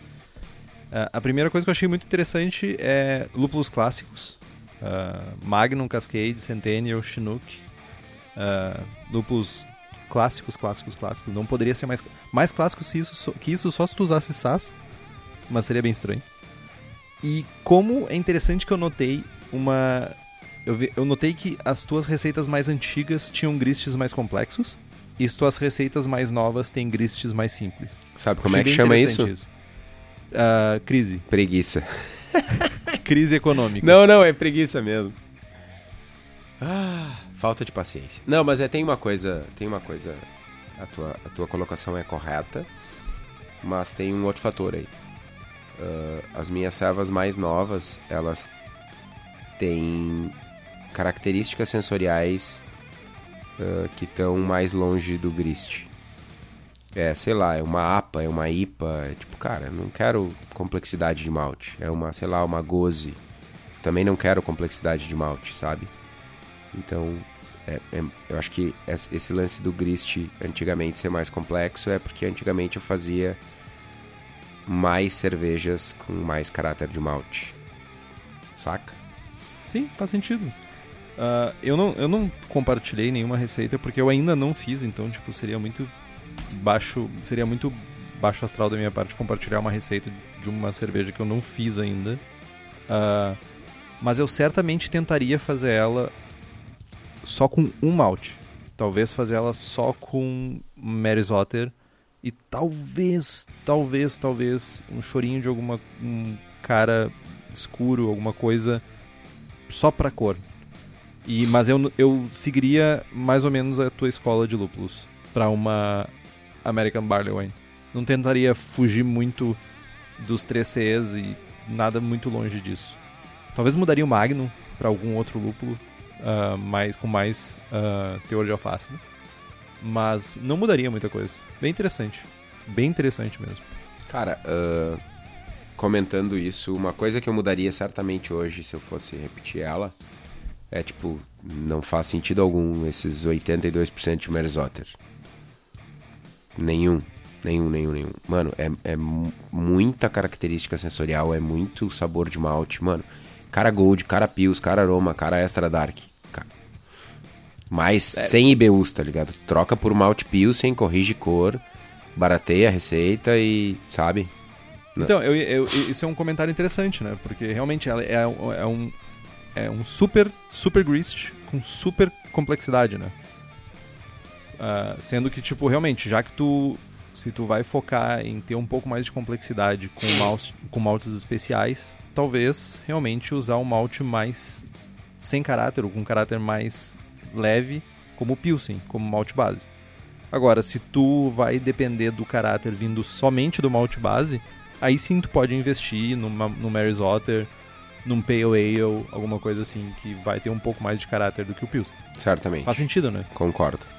Ah, a primeira coisa que eu achei muito interessante é lúpulos clássicos. Ah, Magnum, Cascade, Centennial, Chinook. Ah, lúpulos clássicos, clássicos, clássicos. Não poderia ser mais, mais clássicos que isso, só- que isso só se tu usasse SAS, mas seria bem estranho. E como é interessante que eu notei uma. Eu, ve- eu notei que as tuas receitas mais antigas tinham gristes mais complexos e as tuas receitas mais novas têm gristes mais simples. Sabe como Achei é que chama interessante isso? Ah, crise. Preguiça. Crise econômica. Não, não, é preguiça mesmo. Ah, falta de paciência. Não, mas é, tem uma coisa, tem uma coisa, a tua, a tua colocação é correta, mas tem um outro fator aí. Ah, as minhas servas mais novas, elas têm características sensoriais ah, que estão mais longe do grist. É, sei lá, é uma APA, é uma IPA, é tipo, cara, não quero complexidade de malte. É uma, sei lá, uma goze. Também não quero complexidade de malte, sabe? Então, é- é- eu acho que es- esse lance do grist antigamente ser mais complexo é porque antigamente eu fazia mais cervejas com mais caráter de malte. Saca? Sim, faz sentido. Ah, eu, não, eu não compartilhei nenhuma receita porque eu ainda não fiz, então tipo, seria muito baixo. Seria muito baixo astral da minha parte compartilhar uma receita de uma cerveja que eu não fiz ainda. Ah, mas eu certamente tentaria fazer ela só com um malte. Talvez fazer ela só com Mary's Otter e talvez, talvez, talvez um chorinho de alguma um cara escuro, alguma coisa só pra cor. E, mas eu, eu seguiria mais ou menos a tua escola de lúpulos pra uma American Barley Wine. Não tentaria fugir muito dos 3Cs e nada muito longe disso. Talvez mudaria o Magnum pra algum outro lúpulo, ah, mais, com mais ah, teor de alface. né? Mas não mudaria muita coisa. Bem interessante. Bem interessante mesmo. Cara, ah, comentando isso, uma coisa que eu mudaria certamente hoje, se eu fosse repetir ela, é tipo, não faz sentido algum esses 82% de Merzotter. Nenhum. Nenhum, nenhum, nenhum. Mano, é, é mu- muita característica sensorial, é muito sabor de malte, mano. Cara Gold, cara Pios, cara Aroma, cara Extra Dark. Ca- Mas sem IBUs, tá ligado? Troca por malte Pilsen, corrige cor, barateia a receita e, sabe? Não. Então, eu, eu- isso é um comentário interessante, né? Porque realmente ela é, um- é um, é um super, super grist com super complexidade, né? Ah, sendo que, tipo, realmente, já que tu. Se tu vai focar em ter um pouco mais de complexidade com, malte, com maltes especiais, talvez realmente usar um malte mais sem caráter, ou com um caráter mais leve, como o Pilsen, como malte base. Agora, se tu vai depender do caráter vindo somente do malte base, aí sim tu pode investir numa, no Mary's Otter, num Pale Ale, alguma coisa assim, que vai ter um pouco mais de caráter do que o Pilsen. Certamente. Faz sentido, né? Concordo.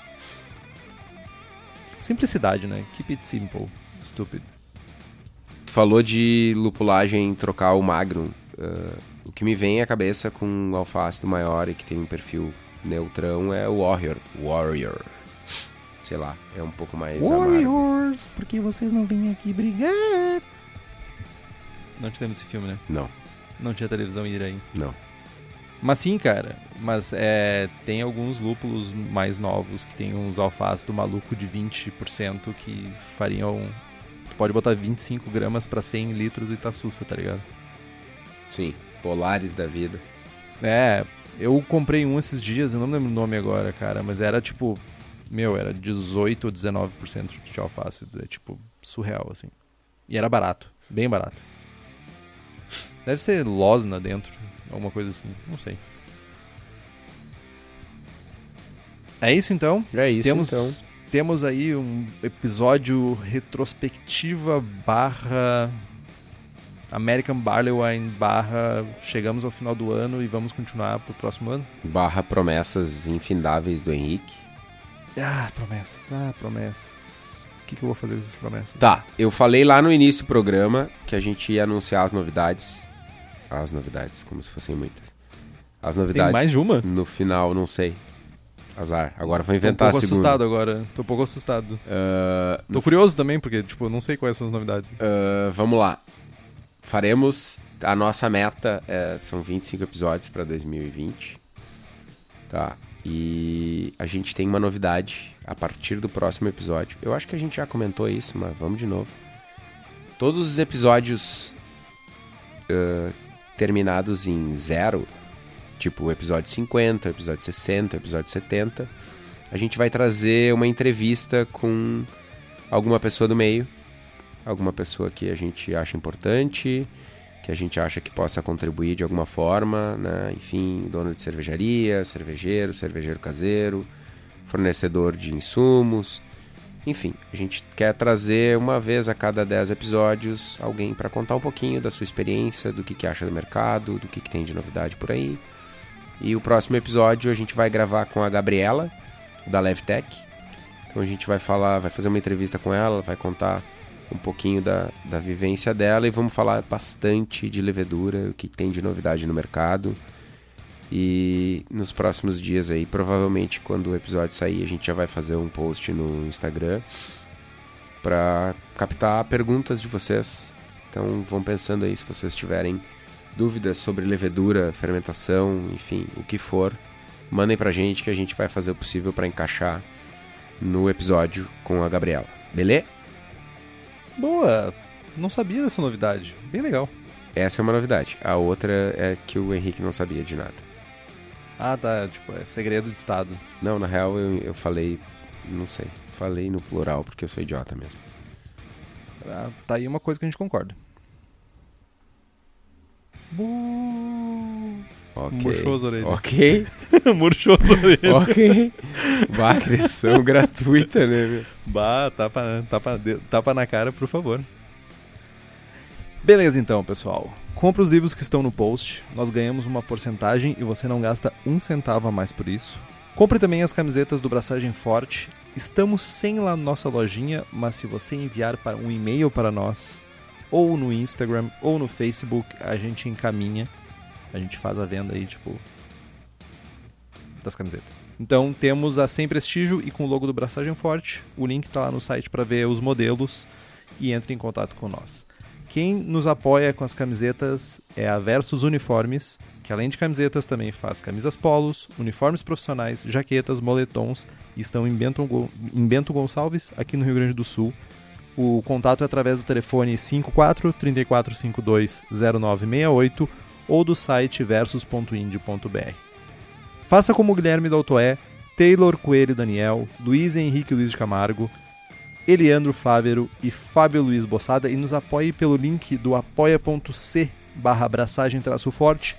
Simplicidade, né? Keep it simple, stupid. Tu falou de lupulagem trocar o magro. ah, o que me vem à cabeça com o alface do maior e que tem um perfil neutrão é o Warrior. Warrior. Sei lá, é um pouco mais. Warriors, por que vocês não vêm aqui brigar? Não tivemos esse filme, né? Não, Não tinha televisão em Iraí. não. Mas sim, cara. Mas é, tem alguns lúpulos mais novos que tem uns alfaces do maluco de 20% que fariam. Tu pode botar 25 gramas pra 100 litros e tá sussa, tá ligado? Sim, polares da vida. É, eu comprei um esses dias, eu não lembro o nome agora, cara, mas era tipo. Meu, era 18 ou 19% de alface. É tipo surreal, assim. E era barato, bem barato. Deve ser Losna dentro, alguma coisa assim, não sei. É isso então? É isso, temos, então. temos aí um episódio retrospectiva barra American Barley Wine barra chegamos ao final do ano e vamos continuar pro próximo ano. Barra promessas infindáveis do Henrique. Ah, promessas, ah, promessas. O que, que eu vou fazer com essas promessas? Tá, eu falei lá no início do programa que a gente ia anunciar as novidades. As novidades, como se fossem muitas. As novidades. Tem mais de uma? No final, não sei. Azar. Agora vou Tô um inventar pouco assustado agora, tô um pouco assustado. Ah, Tô curioso também, porque, tipo, eu não sei quais são as novidades. ah, vamos lá. Faremos. A nossa meta é, são 25 episódios para 2020. Tá. E a gente tem uma novidade a partir do próximo episódio. Eu acho que a gente já comentou isso, mas vamos de novo. Todos os episódios ah, terminados em zero, tipo episódio 50, episódio 60, episódio 70, a gente vai trazer uma entrevista com alguma pessoa do meio, alguma pessoa que a gente acha importante, que a gente acha que possa contribuir de alguma forma, né? Enfim, dono de cervejaria, cervejeiro, cervejeiro caseiro, fornecedor de insumos. Enfim, a gente quer trazer uma vez a cada 10 episódios alguém para contar um pouquinho da sua experiência, do que, que acha do mercado, do que, que tem de novidade por aí. E o próximo episódio a gente vai gravar com a Gabriela, da Levtech. Então a gente vai falar, vai fazer uma entrevista com ela, vai contar um pouquinho da, da vivência dela e vamos falar bastante de levedura, o que tem de novidade no mercado. E nos próximos dias aí, provavelmente quando o episódio sair, a gente já vai fazer um post no Instagram para captar perguntas de vocês. Então vão pensando aí se vocês tiverem dúvidas sobre levedura, fermentação, enfim, o que for, mandem pra gente que a gente vai fazer o possível para encaixar no episódio com a Gabriela. Beleza? Boa! Não sabia dessa novidade. Bem legal. Essa é uma novidade. A outra é que o Henrique não sabia de nada. Ah, tá. Tipo, é segredo de Estado. Não, na real eu, eu falei. Não sei. Falei no plural porque eu sou idiota mesmo. Ah, tá aí uma coisa que a gente concorda. Boa. Ok. Murchou as orelhas. Ok. Murchou as orelhas. ok. Bah, agressão gratuita, né, meu? Bah, tapa, tapa, tapa na cara, por favor. Beleza então, pessoal. Compre os livros que estão no post, nós ganhamos uma porcentagem e você não gasta um centavo a mais por isso. Compre também as camisetas do Braçagem Forte. Estamos sem lá na nossa lojinha, mas se você enviar para um e-mail para nós, ou no Instagram, ou no Facebook, a gente encaminha. A gente faz a venda aí, tipo, das camisetas. Então temos a Sem Prestígio e com o logo do Braçagem Forte. O link está lá no site para ver os modelos e entre em contato com nós. Quem nos apoia com as camisetas é a Versus Uniformes, que além de camisetas também faz camisas polos, uniformes profissionais, jaquetas, moletons e estão em Bento, em Bento Gonçalves, aqui no Rio Grande do Sul. O contato é através do telefone 54 3452 0968 ou do site versus.ind.br. Faça como Guilherme Daltoé, Taylor Coelho Daniel, Luiz Henrique Luiz de Camargo, Eliandro Fávero e Fábio Luiz Bossada e nos apoie pelo link do apoia.c barra abraçagem forte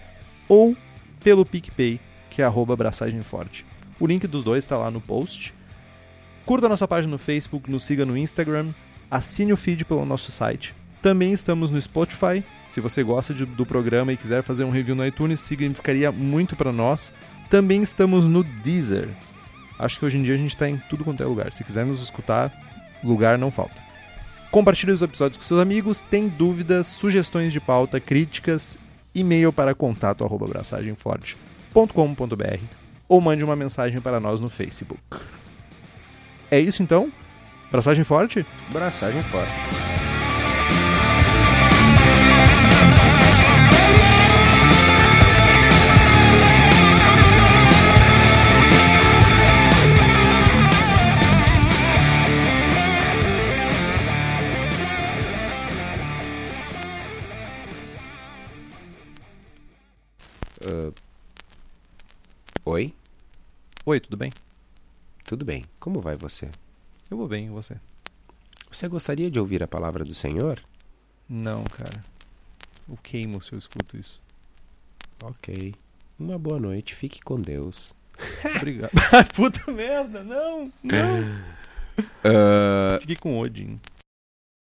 ou pelo PicPay, que é arroba abraçagem forte. O link dos dois está lá no post. Curta a nossa página no Facebook, nos siga no Instagram, assine o feed pelo nosso site. Também estamos no Spotify. Se você gosta de, do programa e quiser fazer um review no iTunes, significaria muito para nós. Também estamos no Deezer. Acho que hoje em dia a gente está em tudo quanto é lugar. Se quiser nos escutar, lugar não falta. Compartilhe os episódios com seus amigos, tem dúvidas, sugestões de pauta, críticas, e-mail para contato@braçagemforte.com.br ou mande uma mensagem para nós no Facebook. É isso então? Braçagem forte? Braçagem forte. Oi? Oi, tudo bem? Tudo bem. Como vai você? Eu vou bem, e você? Você gostaria de ouvir a palavra do Senhor? Não, cara. Eu queimo se eu escuto isso. Ok. Uma boa noite. Fique com Deus. Obrigado. Puta merda, não, não. Uh, Fiquei com Odin.